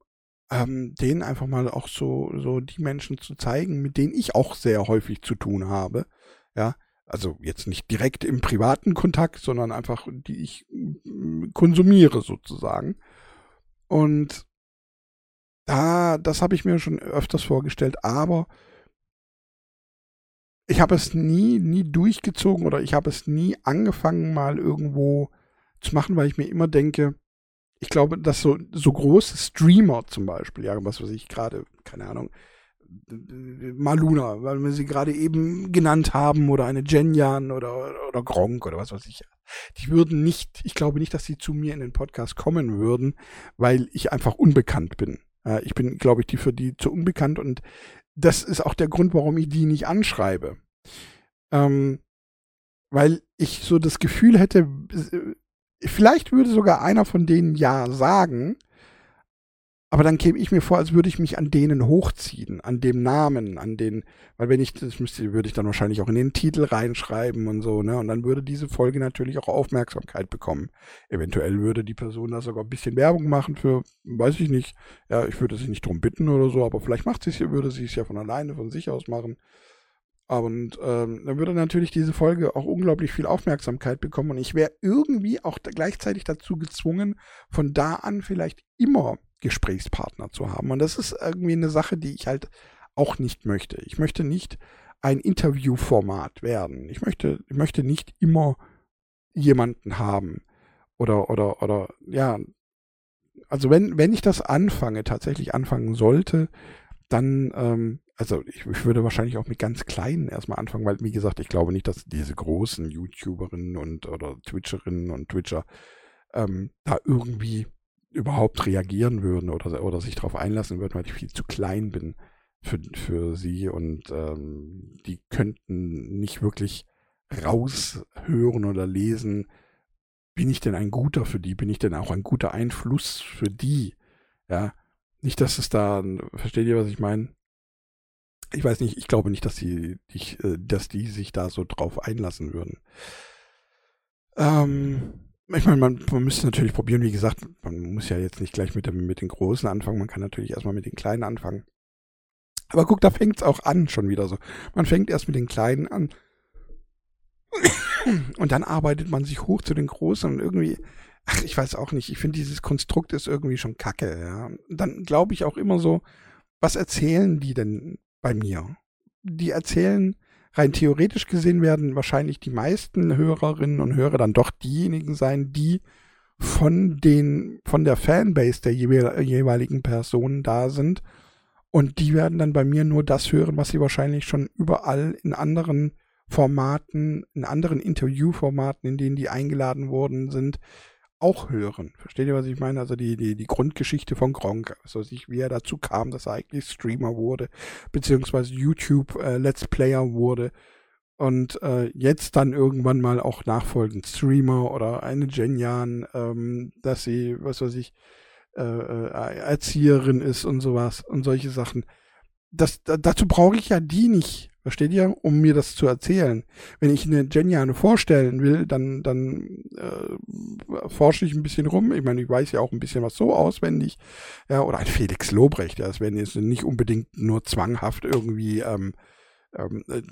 ähm, denen einfach mal auch so, so die Menschen zu zeigen, mit denen ich auch sehr häufig zu tun habe. Ja, Also jetzt nicht direkt im privaten Kontakt, sondern einfach, die ich mm, konsumiere sozusagen. Und da, das habe ich mir schon öfters vorgestellt, aber ich habe es nie, nie durchgezogen oder ich habe es nie angefangen, mal irgendwo zu machen, weil ich mir immer denke, ich glaube, dass so, so große Streamer zum Beispiel, ja, was weiß ich gerade, keine Ahnung, Maluna, weil wir sie gerade eben genannt haben, oder eine Jenjan oder, oder Gronk oder was weiß ich. Die würden nicht, ich glaube nicht, dass sie zu mir in den Podcast kommen würden, weil ich einfach unbekannt bin. Ich bin, glaube ich, die für die zu unbekannt und das ist auch der Grund, warum ich die nicht anschreibe. Ähm, weil ich so das Gefühl hätte, vielleicht würde sogar einer von denen ja sagen, aber dann käme ich mir vor, als würde ich mich an denen hochziehen, an dem Namen, an den, weil wenn ich, das müsste, würde ich dann wahrscheinlich auch in den Titel reinschreiben und so, ne? Und dann würde diese Folge natürlich auch Aufmerksamkeit bekommen. Eventuell würde die Person da sogar ein bisschen Werbung machen für, weiß ich nicht, ja, ich würde sie nicht drum bitten oder so, aber vielleicht macht sie es, würde sie es ja von alleine, von sich aus machen. Und ähm, dann würde natürlich diese Folge auch unglaublich viel Aufmerksamkeit bekommen und ich wäre irgendwie auch gleichzeitig dazu gezwungen, von da an vielleicht immer Gesprächspartner zu haben. Und das ist irgendwie eine Sache, die ich halt auch nicht möchte. Ich möchte nicht ein Interviewformat werden. Ich möchte, ich möchte nicht immer jemanden haben. Oder, oder, oder, ja. Also wenn, wenn ich das anfange, tatsächlich anfangen sollte, dann, ähm, also ich, ich, würde wahrscheinlich auch mit ganz kleinen erstmal anfangen, weil, wie gesagt, ich glaube nicht, dass diese großen YouTuberinnen und oder Twitcherinnen und Twitcher ähm, da irgendwie überhaupt reagieren würden oder, oder sich darauf einlassen würden, weil ich viel zu klein bin für, für sie und ähm, die könnten nicht wirklich raushören oder lesen, bin ich denn ein guter für die, bin ich denn auch ein guter Einfluss für die, ja, nicht, dass es da, versteht ihr, was ich meine? Ich weiß nicht, ich glaube nicht, dass die, ich, äh, dass die sich da so drauf einlassen würden. Ähm, ich meine, man, man müsste natürlich probieren, wie gesagt, man muss ja jetzt nicht gleich mit, dem, mit den Großen anfangen, man kann natürlich erstmal mit den Kleinen anfangen. Aber guck, da fängt es auch an, schon wieder so. Man fängt erst mit den Kleinen an. Und dann arbeitet man sich hoch zu den Großen und irgendwie, ach, ich weiß auch nicht, ich finde dieses Konstrukt ist irgendwie schon kacke, ja. Dann glaube ich auch immer so, was erzählen die denn bei mir? Die erzählen, rein theoretisch gesehen werden wahrscheinlich die meisten Hörerinnen und Hörer dann doch diejenigen sein, die von den, von der Fanbase der jeweiligen Personen da sind. Und die werden dann bei mir nur das hören, was sie wahrscheinlich schon überall in anderen Formaten, in anderen Interviewformaten, in denen die eingeladen worden sind, auch hören. Versteht ihr, was ich meine? Also die, die, die Grundgeschichte von Gronk, also sich, wie er dazu kam, dass er eigentlich Streamer wurde, beziehungsweise YouTube äh, Let's Player wurde und äh, jetzt dann irgendwann mal auch nachfolgend Streamer oder eine Genian, ähm, dass sie, was weiß ich, äh, äh Erzieherin ist und sowas und solche Sachen. Das, dazu brauche ich ja die nicht Versteht ihr? Um mir das zu erzählen. Wenn ich eine Geniane vorstellen will, dann, dann äh, forsche ich ein bisschen rum. Ich meine, ich weiß ja auch ein bisschen was so auswendig. Ja, oder ein Felix Lobrecht. Ja, das werden jetzt nicht unbedingt nur zwanghaft irgendwie ähm, ähm, äh,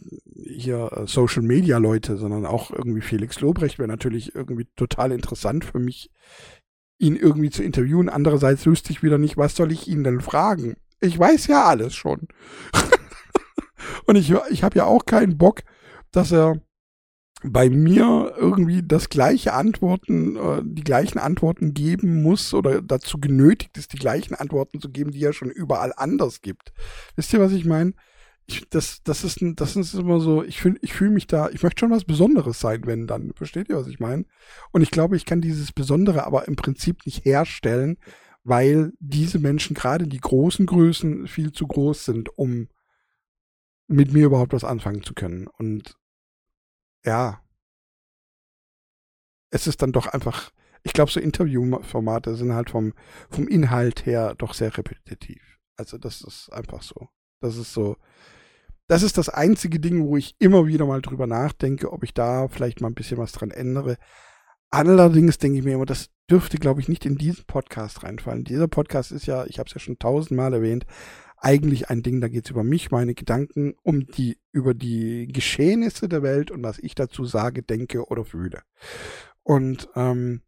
hier äh, Social Media Leute, sondern auch irgendwie Felix Lobrecht wäre natürlich irgendwie total interessant für mich, ihn irgendwie zu interviewen. Andererseits wüsste ich wieder nicht, was soll ich ihn denn fragen? Ich weiß ja alles schon. Und ich, ich habe ja auch keinen Bock, dass er bei mir irgendwie das gleiche Antworten, äh, die gleichen Antworten geben muss oder dazu genötigt ist, die gleichen Antworten zu geben, die er schon überall anders gibt. Wisst ihr, was ich meine? Ich, das, das, ist, das ist immer so, ich fühle ich fühl mich da, ich möchte schon was Besonderes sein, wenn dann. Versteht ihr, was ich meine? Und ich glaube, ich kann dieses Besondere aber im Prinzip nicht herstellen, weil diese Menschen, gerade die großen Größen, viel zu groß sind, um mit mir überhaupt was anfangen zu können. Und ja, es ist dann doch einfach, ich glaube, so Interviewformate sind halt vom, vom Inhalt her doch sehr repetitiv. Also das ist einfach so. Das ist so, das ist das einzige Ding, wo ich immer wieder mal drüber nachdenke, ob ich da vielleicht mal ein bisschen was dran ändere. Allerdings denke ich mir immer, das dürfte, glaube ich, nicht in diesen Podcast reinfallen. Dieser Podcast ist ja, ich habe es ja schon tausendmal erwähnt, eigentlich ein Ding, da geht es über mich, meine Gedanken, um die, über die Geschehnisse der Welt und was ich dazu sage, denke oder fühle. Und ähm,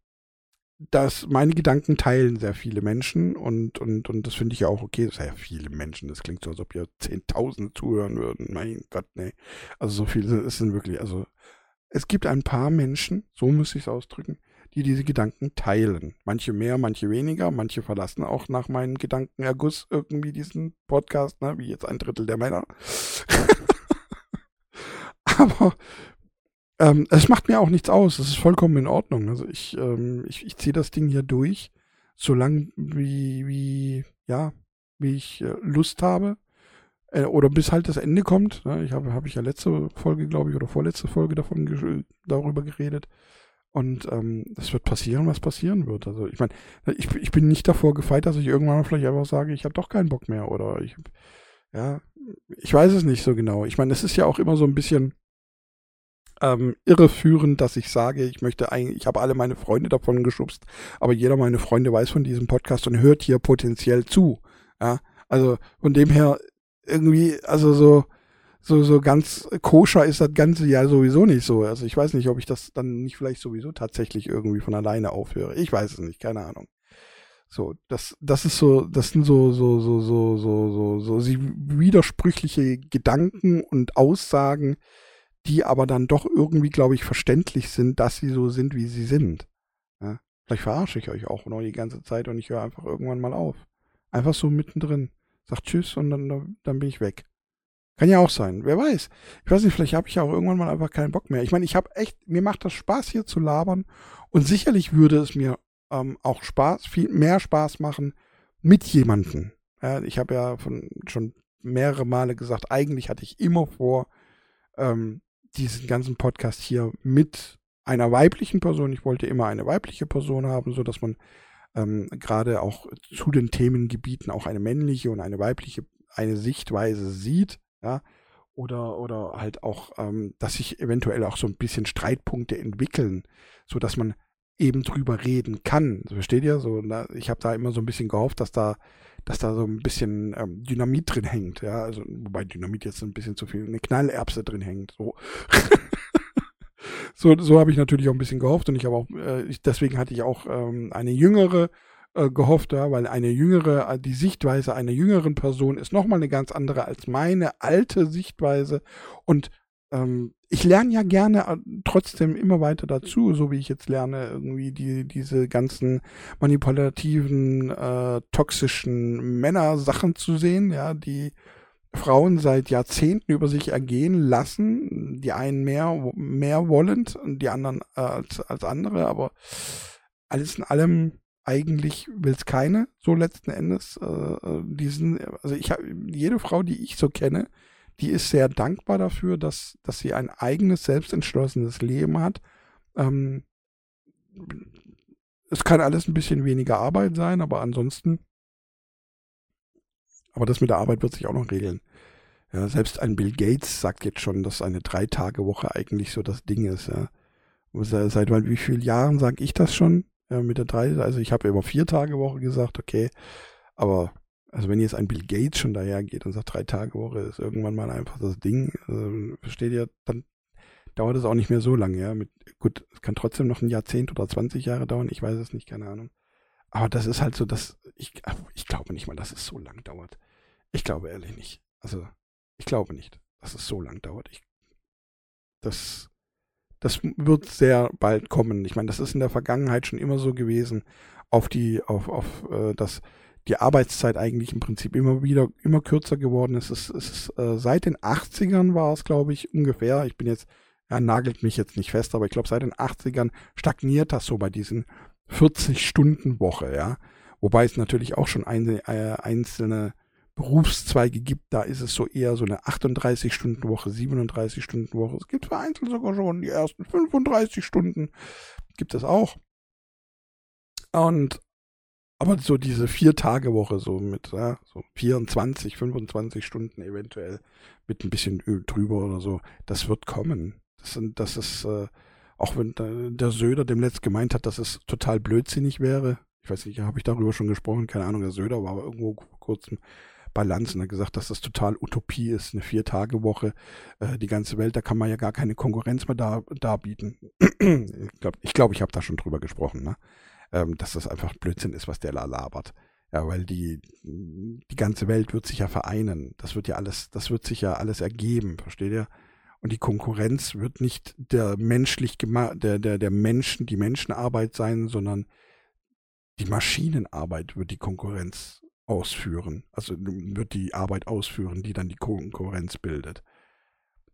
dass meine Gedanken teilen sehr viele Menschen und, und, und das finde ich ja auch okay. Das sind ja viele Menschen. Das klingt so, als ob hier Zehntausende zuhören würden. Mein Gott, nee. Also so viele, es sind wirklich, also es gibt ein paar Menschen, so muss ich es ausdrücken, die diese Gedanken teilen. Manche mehr, manche weniger, manche verlassen auch nach meinem Gedankenerguss irgendwie diesen Podcast, ne, wie jetzt ein Drittel der Männer. Aber ähm, es macht mir auch nichts aus, es ist vollkommen in Ordnung. Also ich, ähm, ich, ich ziehe das Ding hier durch, solange wie, wie, ja, wie ich äh, Lust habe. Äh, oder bis halt das Ende kommt. Ne? Ich habe, habe ich ja letzte Folge, glaube ich, oder vorletzte Folge davon darüber geredet. Und ähm, es wird passieren, was passieren wird. Also ich meine, ich, ich bin nicht davor gefeit, dass ich irgendwann mal vielleicht einfach sage, ich habe doch keinen Bock mehr. Oder ich, ja, ich weiß es nicht so genau. Ich meine, es ist ja auch immer so ein bisschen ähm, irreführend, dass ich sage, ich möchte eigentlich, ich habe alle meine Freunde davon geschubst, aber jeder meiner Freunde weiß von diesem Podcast und hört hier potenziell zu. Ja, also von dem her irgendwie, also so, so, so ganz koscher ist das Ganze ja sowieso nicht so. Also ich weiß nicht, ob ich das dann nicht vielleicht sowieso tatsächlich irgendwie von alleine aufhöre. Ich weiß es nicht, keine Ahnung. So, das, das ist so, das sind so, so, so, so, so, so, so, so widersprüchliche Gedanken und Aussagen, die aber dann doch irgendwie, glaube ich, verständlich sind, dass sie so sind, wie sie sind. Ja? Vielleicht verarsche ich euch auch noch die ganze Zeit und ich höre einfach irgendwann mal auf. Einfach so mittendrin. Sag Tschüss und dann, dann bin ich weg. Kann ja auch sein. Wer weiß. Ich weiß nicht, vielleicht habe ich ja auch irgendwann mal einfach keinen Bock mehr. Ich meine, ich habe echt, mir macht das Spaß hier zu labern und sicherlich würde es mir ähm, auch Spaß, viel mehr Spaß machen mit jemandem. Ja, ich habe ja von, schon mehrere Male gesagt, eigentlich hatte ich immer vor, ähm, diesen ganzen Podcast hier mit einer weiblichen Person. Ich wollte immer eine weibliche Person haben, so dass man ähm, gerade auch zu den Themengebieten auch eine männliche und eine weibliche eine Sichtweise sieht, ja, oder oder halt auch, ähm, dass sich eventuell auch so ein bisschen Streitpunkte entwickeln, so dass man eben drüber reden kann. Versteht ihr? So, na, ich habe da immer so ein bisschen gehofft, dass da, dass da so ein bisschen ähm, Dynamit drin hängt, ja. Also, wobei Dynamit jetzt ein bisschen zu viel, eine Knallerbse drin hängt. So. so, so habe ich natürlich auch ein bisschen gehofft und ich habe auch, äh, ich, deswegen hatte ich auch ähm, eine jüngere äh, gehofft, weil eine jüngere, äh, die Sichtweise einer jüngeren Person ist nochmal eine ganz andere als meine alte Sichtweise. Und ähm, ich lerne ja gerne äh, trotzdem immer weiter dazu, so wie ich jetzt lerne, irgendwie die, diese ganzen manipulativen, äh, toxischen Männer-Sachen zu sehen, ja, die Frauen seit Jahrzehnten über sich ergehen lassen, die einen mehr, mehr wollend und die anderen äh, als, als andere, aber alles in allem eigentlich will es keine, so letzten Endes. Äh, äh diesen, also ich habe jede Frau, die ich so kenne, die ist sehr dankbar dafür, dass, dass sie ein eigenes, selbstentschlossenes Leben hat. Ähm, es kann alles ein bisschen weniger Arbeit sein, aber ansonsten, aber das mit der Arbeit wird sich auch noch regeln. Ja, selbst ein Bill Gates sagt jetzt schon, dass eine Drei-Tage-Woche eigentlich so das Ding ist. Ja. Seit wie vielen Jahren sage ich das schon? Ja, mit der drei, also ich habe immer vier Tage Woche gesagt, okay, aber also wenn jetzt ein Bill Gates schon dahergeht und sagt, drei Tage Woche ist irgendwann mal einfach das Ding, also versteht ihr, dann dauert es auch nicht mehr so lange, ja. Mit, gut, es kann trotzdem noch ein Jahrzehnt oder 20 Jahre dauern, ich weiß es nicht, keine Ahnung. Aber das ist halt so, dass ich, ich glaube nicht mal, dass es so lang dauert. Ich glaube ehrlich nicht. Also, ich glaube nicht, dass es so lang dauert. Ich, das, das wird sehr bald kommen. Ich meine, das ist in der Vergangenheit schon immer so gewesen, auf die, auf, auf äh, das die Arbeitszeit eigentlich im Prinzip immer wieder, immer kürzer geworden ist. Es ist, äh, seit den 80ern war es, glaube ich, ungefähr. Ich bin jetzt, ja, nagelt mich jetzt nicht fest, aber ich glaube, seit den 80ern stagniert das so bei diesen 40-Stunden-Woche, ja. Wobei es natürlich auch schon eine, äh, einzelne Berufszweige gibt, da ist es so eher so eine 38-Stunden-Woche, 37-Stunden-Woche. Es gibt vereinzelt sogar schon die ersten 35 Stunden, gibt es auch. Und aber so diese Vier-Tage-Woche, so mit ja, so 24, 25 Stunden eventuell mit ein bisschen Öl drüber oder so, das wird kommen. Das, sind, das ist, äh, auch wenn der Söder dem letzt gemeint hat, dass es total blödsinnig wäre. Ich weiß nicht, habe ich darüber schon gesprochen? Keine Ahnung, der Söder war aber irgendwo vor kurzem Lanz und hat gesagt, dass das total Utopie ist, eine Vier-Tage-Woche, äh, die ganze Welt, da kann man ja gar keine Konkurrenz mehr dar, darbieten. ich glaube, ich, glaub, ich habe da schon drüber gesprochen, ne? ähm, dass das einfach Blödsinn ist, was der da labert. Ja, weil die, die ganze Welt wird sich ja vereinen. Das wird ja alles, das wird sich ja alles ergeben, versteht ihr? Und die Konkurrenz wird nicht der menschlich der, der, der Menschen, die Menschenarbeit sein, sondern die Maschinenarbeit wird die Konkurrenz ausführen. Also wird die Arbeit ausführen, die dann die Konkurrenz bildet.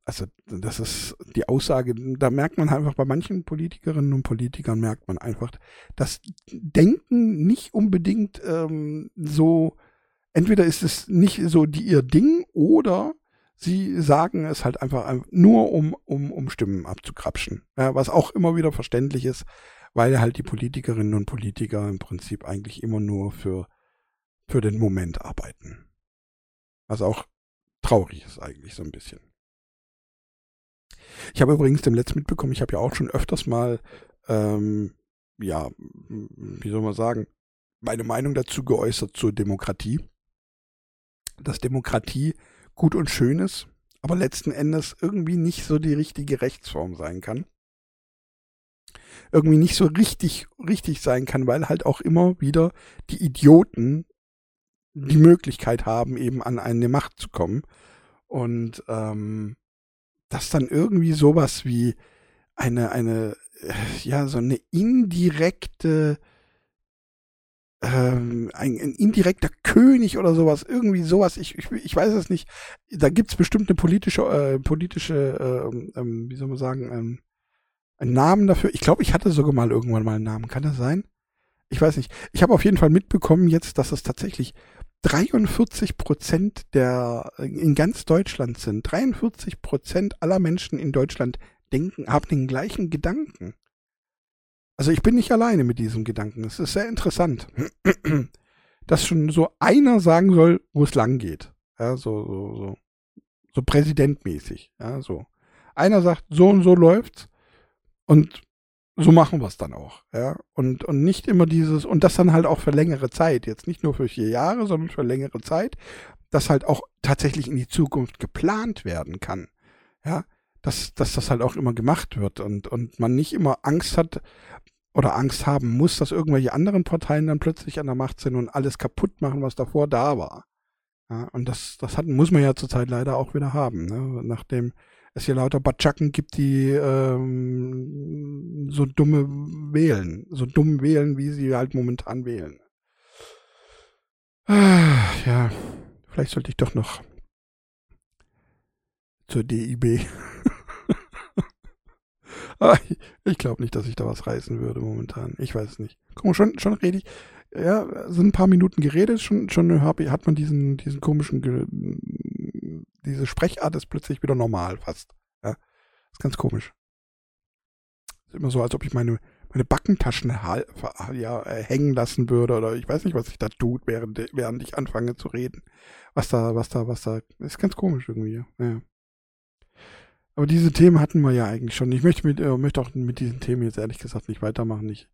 Also das ist die Aussage, da merkt man einfach bei manchen Politikerinnen und Politikern merkt man einfach, dass Denken nicht unbedingt ähm, so, entweder ist es nicht so die, ihr Ding oder sie sagen es halt einfach nur, um, um, um Stimmen abzukrapschen. Ja, was auch immer wieder verständlich ist, weil halt die Politikerinnen und Politiker im Prinzip eigentlich immer nur für, für den Moment arbeiten. Was auch traurig ist eigentlich so ein bisschen. Ich habe übrigens dem Letzten mitbekommen, ich habe ja auch schon öfters mal, ähm, ja, wie soll man sagen, meine Meinung dazu geäußert zur Demokratie. Dass Demokratie gut und schön ist, aber letzten Endes irgendwie nicht so die richtige Rechtsform sein kann irgendwie nicht so richtig, richtig sein kann, weil halt auch immer wieder die Idioten die Möglichkeit haben, eben an eine Macht zu kommen. Und ähm, dass dann irgendwie sowas wie eine, eine, äh, ja, so eine indirekte, ähm, ein, ein, indirekter König oder sowas, irgendwie sowas, ich, ich, ich weiß es nicht. Da gibt's bestimmt eine politische, äh, politische, äh, ähm, wie soll man sagen, ähm, einen Namen dafür. Ich glaube, ich hatte sogar mal irgendwann mal einen Namen. Kann das sein? Ich weiß nicht. Ich habe auf jeden Fall mitbekommen jetzt, dass es tatsächlich 43 Prozent der in ganz Deutschland sind. 43 Prozent aller Menschen in Deutschland denken, haben den gleichen Gedanken. Also ich bin nicht alleine mit diesem Gedanken. Es ist sehr interessant, dass schon so einer sagen soll, wo es lang geht. Ja, so, so, so, so präsidentmäßig. Ja, so. Einer sagt, so und so läuft's. Und so machen wir es dann auch, ja. Und, und nicht immer dieses, und das dann halt auch für längere Zeit, jetzt nicht nur für vier Jahre, sondern für längere Zeit, dass halt auch tatsächlich in die Zukunft geplant werden kann, ja. Dass, dass das halt auch immer gemacht wird und, und man nicht immer Angst hat oder Angst haben muss, dass irgendwelche anderen Parteien dann plötzlich an der Macht sind und alles kaputt machen, was davor da war. Ja, und das, das hat, muss man ja zurzeit leider auch wieder haben, ne? nachdem es hier lauter Batschacken gibt, die ähm, so dumme wählen, so dumm wählen, wie sie halt momentan wählen. Ah, ja, vielleicht sollte ich doch noch zur DIB. Ah, ich glaube nicht, dass ich da was reißen würde momentan. Ich weiß es nicht. Mal, schon, schon rede ich. Ja, sind ein paar Minuten geredet, schon, schon hat man diesen, diesen komischen diese Sprechart ist plötzlich wieder normal fast. Ja, ist ganz komisch. Ist immer so, als ob ich meine, meine Backentaschen ja, äh, hängen lassen würde oder ich weiß nicht, was ich da tut, während, während ich anfange zu reden. Was da, was da, was da, ist ganz komisch irgendwie. Ja. Aber diese Themen hatten wir ja eigentlich schon. Ich möchte, mit, äh, möchte auch mit diesen Themen jetzt ehrlich gesagt nicht weitermachen. Ich,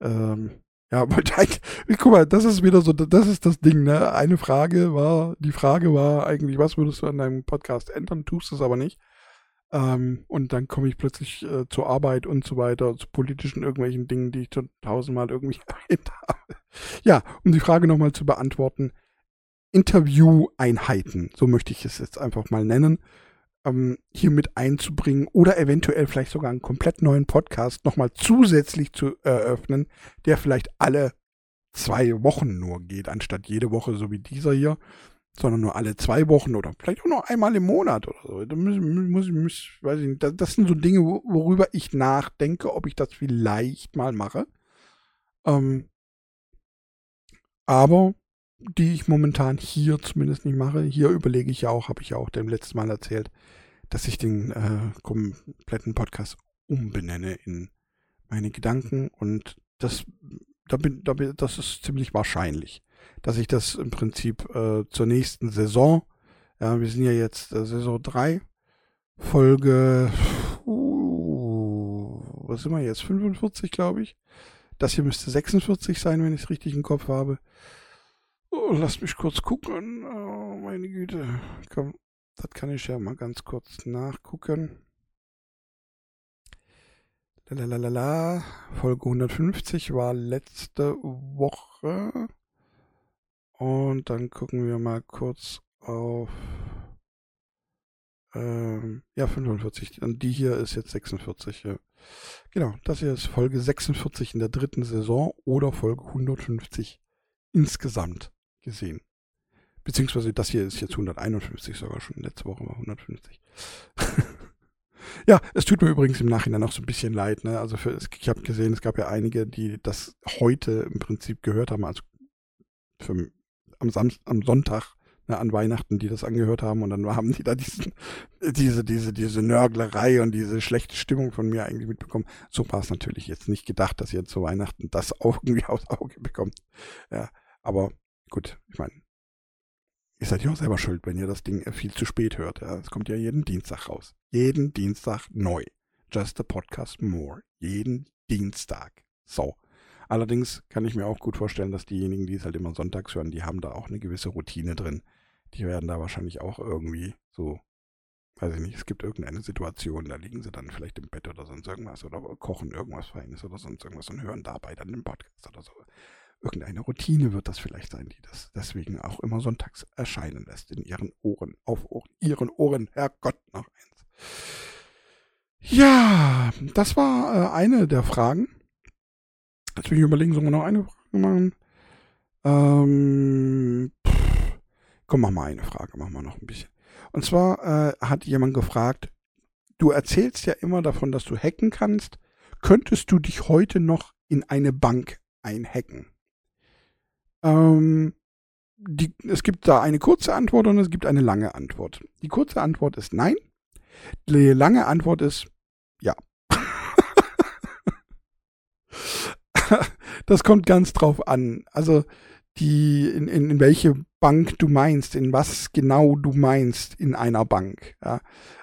ähm, ja, guck mal, das ist wieder so, das ist das Ding, ne? Eine Frage war, die Frage war eigentlich, was würdest du an deinem Podcast ändern, tust es aber nicht. Ähm, und dann komme ich plötzlich äh, zur Arbeit und so weiter, zu politischen irgendwelchen Dingen, die ich schon tausendmal irgendwie erwähnt habe. Ja, um die Frage nochmal zu beantworten, Interview-Einheiten, so möchte ich es jetzt einfach mal nennen ähm, hier mit einzubringen oder eventuell vielleicht sogar einen komplett neuen Podcast nochmal zusätzlich zu eröffnen, der vielleicht alle zwei Wochen nur geht, anstatt jede Woche so wie dieser hier, sondern nur alle zwei Wochen oder vielleicht auch noch einmal im Monat oder so. Da muss, muss, muss, weiß ich nicht, das, das sind so Dinge, worüber ich nachdenke, ob ich das vielleicht mal mache. Ähm, aber die ich momentan hier zumindest nicht mache. Hier überlege ich ja auch, habe ich ja auch dem letzten Mal erzählt, dass ich den äh, kompletten Podcast umbenenne in meine Gedanken und das, da bin, da bin, das ist ziemlich wahrscheinlich, dass ich das im Prinzip äh, zur nächsten Saison, ja, wir sind ja jetzt äh, Saison 3, Folge, uh, was sind wir jetzt, 45 glaube ich. Das hier müsste 46 sein, wenn ich es richtig im Kopf habe. Oh, lass mich kurz gucken. Oh, meine Güte. Komm, das kann ich ja mal ganz kurz nachgucken. Lalalala. Folge 150 war letzte Woche. Und dann gucken wir mal kurz auf. Ähm, ja, 45. Und die hier ist jetzt 46. Ja. Genau, das hier ist Folge 46 in der dritten Saison oder Folge 150 insgesamt gesehen. Beziehungsweise das hier ist jetzt 151 sogar schon. Letzte Woche war 150. ja, es tut mir übrigens im Nachhinein auch so ein bisschen leid. Ne? Also für, ich habe gesehen, es gab ja einige, die das heute im Prinzip gehört haben, also für, am, Samst, am Sonntag ne, an Weihnachten, die das angehört haben und dann haben die da diesen, diese, diese, diese Nörglerei und diese schlechte Stimmung von mir eigentlich mitbekommen. So war es natürlich jetzt nicht gedacht, dass ihr zu Weihnachten das irgendwie aufs Auge bekommt. Ja, aber gut, ich meine, ihr seid ja auch selber schuld, wenn ihr das Ding viel zu spät hört. Es kommt ja jeden Dienstag raus. Jeden Dienstag neu. Just a Podcast More. Jeden Dienstag. So. Allerdings kann ich mir auch gut vorstellen, dass diejenigen, die es halt immer sonntags hören, die haben da auch eine gewisse Routine drin. Die werden da wahrscheinlich auch irgendwie so, weiß ich nicht, es gibt irgendeine Situation, da liegen sie dann vielleicht im Bett oder sonst irgendwas oder kochen irgendwas Feines oder sonst irgendwas und hören dabei dann den Podcast oder so irgendeine Routine wird das vielleicht sein, die das deswegen auch immer sonntags erscheinen lässt in ihren Ohren, auf Ohren, ihren Ohren, Herrgott, noch eins. Ja, das war äh, eine der Fragen. Jetzt will ich überlegen, sollen wir noch eine Frage machen? Ähm, pff, komm, mach mal eine Frage, machen wir noch ein bisschen. Und zwar äh, hat jemand gefragt, du erzählst ja immer davon, dass du hacken kannst. Könntest du dich heute noch in eine Bank einhacken? Ähm, die, es gibt da eine kurze Antwort und es gibt eine lange Antwort. Die kurze Antwort ist nein. Die lange Antwort ist ja. das kommt ganz drauf an. Also die, in, in, in welche Bank du meinst, in was genau du meinst in einer Bank. Ja.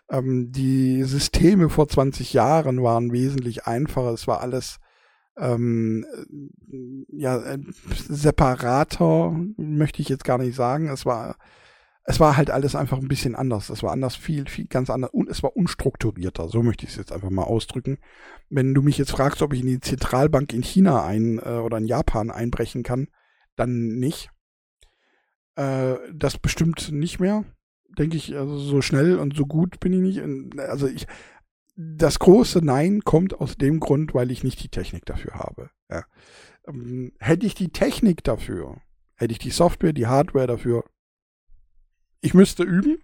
Ähm, die Systeme vor 20 Jahren waren wesentlich einfacher. Es war alles ähm, ja, äh, separater, möchte ich jetzt gar nicht sagen. Es war, es war halt alles einfach ein bisschen anders. Es war anders, viel, viel ganz anders und es war unstrukturierter. So möchte ich es jetzt einfach mal ausdrücken. Wenn du mich jetzt fragst, ob ich in die Zentralbank in China ein äh, oder in Japan einbrechen kann, dann nicht. Äh, das bestimmt nicht mehr, denke ich. Also so schnell und so gut bin ich nicht. Also ich, das große Nein kommt aus dem Grund, weil ich nicht die Technik dafür habe. Ja. Ähm, hätte ich die Technik dafür, hätte ich die Software, die Hardware dafür, ich müsste üben,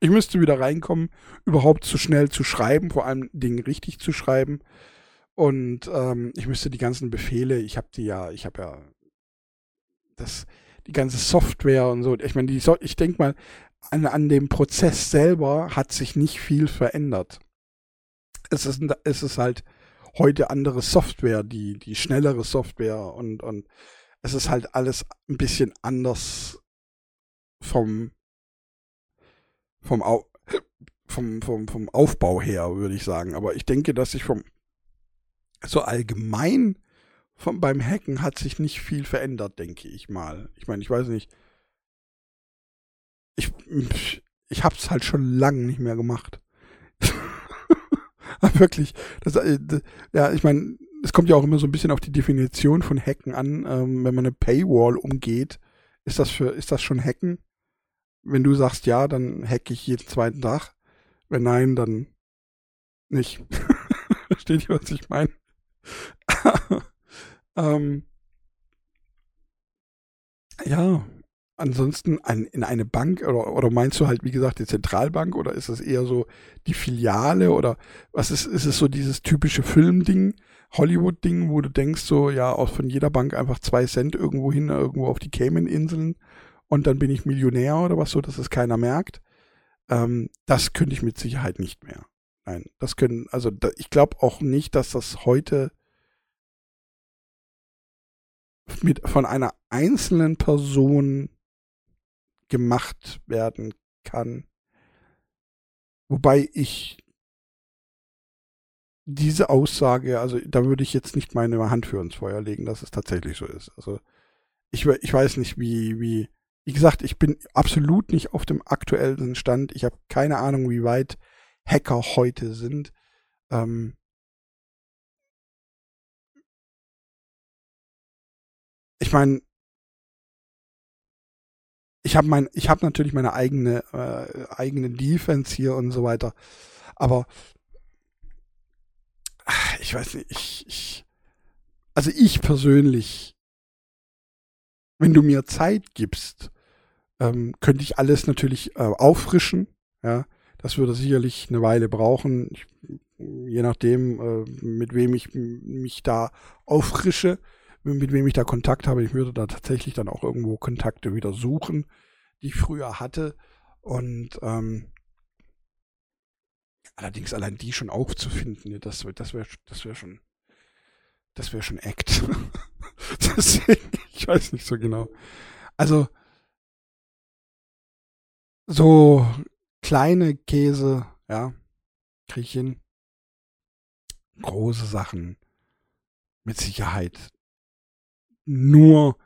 ich müsste wieder reinkommen, überhaupt zu schnell zu schreiben, vor allem Dinge richtig zu schreiben. Und ähm, ich müsste die ganzen Befehle, ich habe die ja, ich habe ja das, die ganze Software und so. Ich meine, die, ich denke mal, an, an dem Prozess selber hat sich nicht viel verändert es ist, es ist halt heute andere Software, die, die schnellere Software und, und es ist halt alles ein bisschen anders vom, vom, Au vom, vom, vom Aufbau her, würde ich sagen. Aber ich denke, dass sich vom, so allgemein vom, beim Hacken hat sich nicht viel verändert, denke ich mal. Ich meine, ich weiß nicht. Ich, ich hab's halt schon lange nicht mehr gemacht. Wirklich. Das, äh, ja, ich meine, es kommt ja auch immer so ein bisschen auf die Definition von Hacken an. Ähm, wenn man eine Paywall umgeht, ist das für, ist das schon Hacken? Wenn du sagst ja, dann hacke ich jeden zweiten Tag. Wenn nein, dann nicht. Versteht ihr, was ich meine? ähm, ja, ansonsten ein, in eine Bank oder, oder meinst du halt, wie gesagt, die Zentralbank oder ist es eher so die Filiale oder was ist, ist es so dieses typische Filmding, Hollywood-Ding, wo du denkst so, ja, aus von jeder Bank einfach zwei Cent irgendwo hin, irgendwo auf die Cayman-Inseln und dann bin ich Millionär oder was so, dass es keiner merkt. Ähm, das könnte ich mit Sicherheit nicht mehr. Nein, das können, also da, ich glaube auch nicht, dass das heute mit von einer einzelnen Person gemacht werden kann. Wobei ich diese Aussage, also da würde ich jetzt nicht meine Hand für ins Feuer legen, dass es tatsächlich so ist. Also ich, ich weiß nicht, wie, wie, wie gesagt, ich bin absolut nicht auf dem aktuellen Stand. Ich habe keine Ahnung, wie weit Hacker heute sind. Ähm, ich meine, ich habe mein, ich habe natürlich meine eigene äh, eigene Defense hier und so weiter, aber ich weiß nicht, ich, ich also ich persönlich, wenn du mir Zeit gibst, ähm, könnte ich alles natürlich äh, auffrischen, ja, das würde sicherlich eine Weile brauchen, ich, je nachdem, äh, mit wem ich mich da auffrische mit wem ich da Kontakt habe. Ich würde da tatsächlich dann auch irgendwo Kontakte wieder suchen, die ich früher hatte. Und ähm, allerdings allein die schon aufzufinden, das, das wäre das wär schon, das schon Act. Deswegen, ich weiß nicht so genau. Also, so kleine Käse, ja, kriege ich hin. Große Sachen mit Sicherheit nur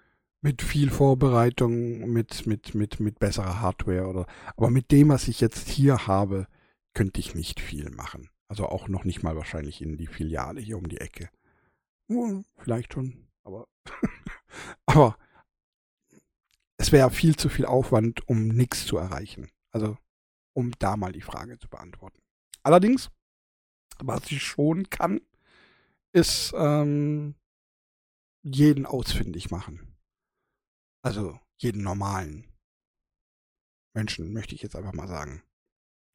mit viel Vorbereitung, mit, mit, mit, mit besserer Hardware oder, aber mit dem, was ich jetzt hier habe, könnte ich nicht viel machen. Also auch noch nicht mal wahrscheinlich in die Filiale hier um die Ecke. Hm, vielleicht schon, aber, aber es wäre viel zu viel Aufwand, um nichts zu erreichen. Also, um da mal die Frage zu beantworten. Allerdings, was ich schon kann, ist ähm, jeden ausfindig machen. Also jeden normalen Menschen, möchte ich jetzt einfach mal sagen.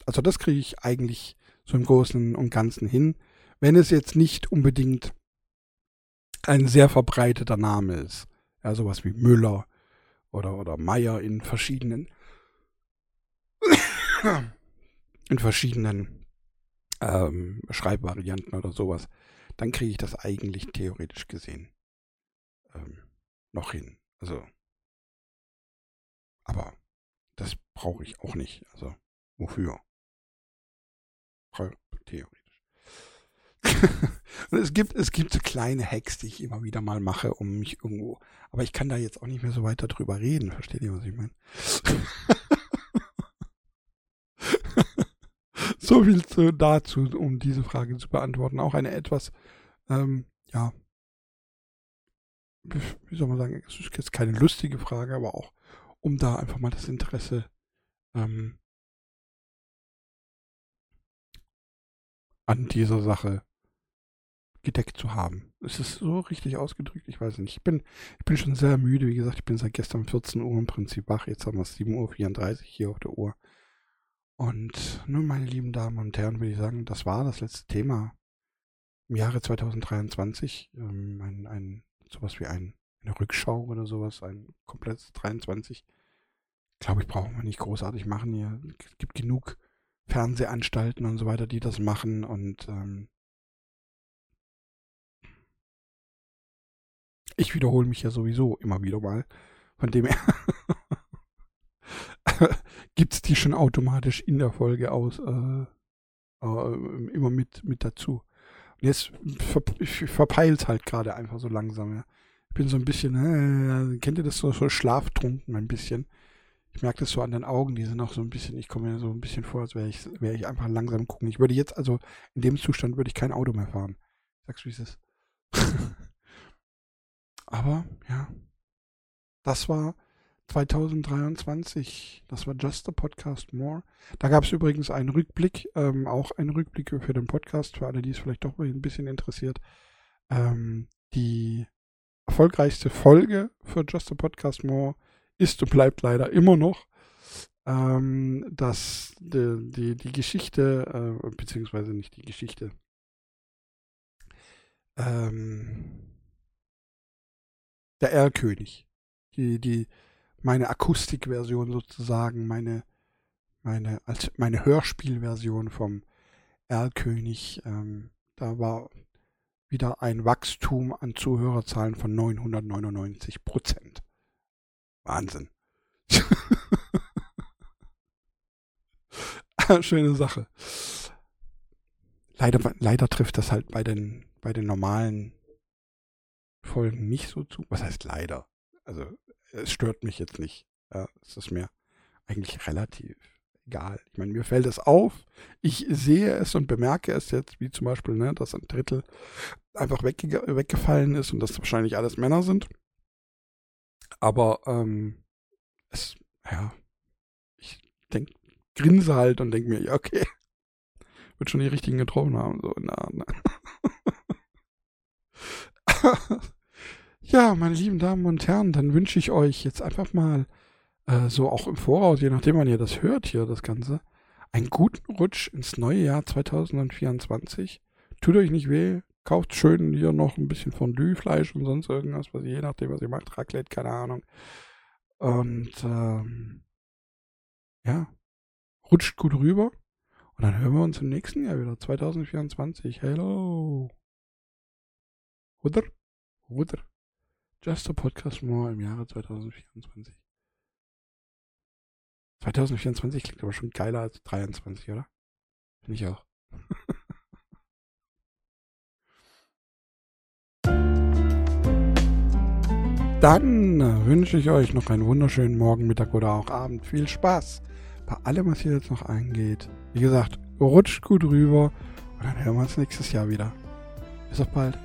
Also das kriege ich eigentlich so im Großen und Ganzen hin, wenn es jetzt nicht unbedingt ein sehr verbreiteter Name ist. Ja, sowas wie Müller oder, oder Meier in verschiedenen in verschiedenen ähm, Schreibvarianten oder sowas, dann kriege ich das eigentlich theoretisch gesehen ähm, noch hin. Also, aber das brauche ich auch nicht. Also, wofür? Theoretisch. es gibt, es gibt so kleine Hacks, die ich immer wieder mal mache, um mich irgendwo. Aber ich kann da jetzt auch nicht mehr so weiter drüber reden. Versteht ihr, was ich meine? so viel zu, dazu, um diese Frage zu beantworten. Auch eine etwas, ähm, ja, wie soll man sagen, es ist jetzt keine lustige Frage, aber auch, um da einfach mal das Interesse ähm, an dieser Sache gedeckt zu haben. Ist es so richtig ausgedrückt? Ich weiß nicht. Ich bin, ich bin schon sehr müde. Wie gesagt, ich bin seit gestern 14 Uhr im Prinzip wach. Jetzt haben wir 7.34 Uhr hier auf der Uhr. Und nun, meine lieben Damen und Herren, würde ich sagen, das war das letzte Thema im Jahre 2023. Ähm, ein, ein sowas wie ein, eine Rückschau oder sowas, ein komplettes 23. Glaube ich, brauchen wir nicht großartig machen hier. Es gibt genug Fernsehanstalten und so weiter, die das machen und ähm, ich wiederhole mich ja sowieso immer wieder mal. Von dem her gibt es die schon automatisch in der Folge aus, äh, äh, immer mit, mit dazu. Jetzt ver verpeilt halt gerade einfach so langsam, ja. Ich bin so ein bisschen, äh, kennt ihr das so, so schlaftrunken ein bisschen? Ich merke das so an den Augen, die sind auch so ein bisschen, ich komme mir so ein bisschen vor, als wäre ich, wär ich einfach langsam gucken. Ich würde jetzt, also in dem Zustand würde ich kein Auto mehr fahren. Sagst du, wie es ist. Aber, ja. Das war 2023. Das war Just a Podcast More. Da gab es übrigens einen Rückblick, ähm, auch einen Rückblick für den Podcast, für alle, die es vielleicht doch ein bisschen interessiert. Ähm, die erfolgreichste Folge für Just a Podcast More ist und bleibt leider immer noch ähm, dass die, die, die Geschichte, äh, beziehungsweise nicht die Geschichte, ähm, der Erlkönig. Die, die, meine Akustikversion sozusagen, meine, meine, als meine Hörspielversion vom Erlkönig. Ähm, da war wieder ein Wachstum an Zuhörerzahlen von 999 Prozent. Wahnsinn. Schöne Sache. Leider, leider trifft das halt bei den, bei den normalen Folgen nicht so zu. Was heißt leider? Also es stört mich jetzt nicht. Ja, es ist mir eigentlich relativ egal. Ich meine, mir fällt es auf. Ich sehe es und bemerke es jetzt, wie zum Beispiel, ne, dass ein Drittel einfach wegge weggefallen ist und dass wahrscheinlich alles Männer sind. Aber ähm, es, ja, ich denke, grinse halt und denke mir, ja, okay, wird schon die richtigen getroffen haben. So, na, na. ja, meine lieben Damen und Herren, dann wünsche ich euch jetzt einfach mal äh, so auch im Voraus, je nachdem, wann ihr das hört hier, das Ganze, einen guten Rutsch ins neue Jahr 2024. Tut euch nicht weh, kauft schön hier noch ein bisschen Fondue-Fleisch und sonst irgendwas, was ihr, je nachdem, was ihr macht, Raclette, keine Ahnung. Und ähm, ja, rutscht gut rüber. Und dann hören wir uns im nächsten Jahr wieder, 2024. Hello. Oder? Oder? Just a Podcast More im Jahre 2024. 2024 klingt aber schon geiler als 23, oder? Finde ich auch. Dann wünsche ich euch noch einen wunderschönen Morgen, Mittag oder auch Abend. Viel Spaß bei allem, was hier jetzt noch eingeht. Wie gesagt, rutscht gut rüber und dann hören wir uns nächstes Jahr wieder. Bis auf bald.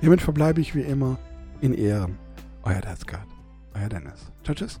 Hiermit verbleibe ich wie immer in Ehren. Euer Deathguard. Euer Dennis. Ciao, tschüss.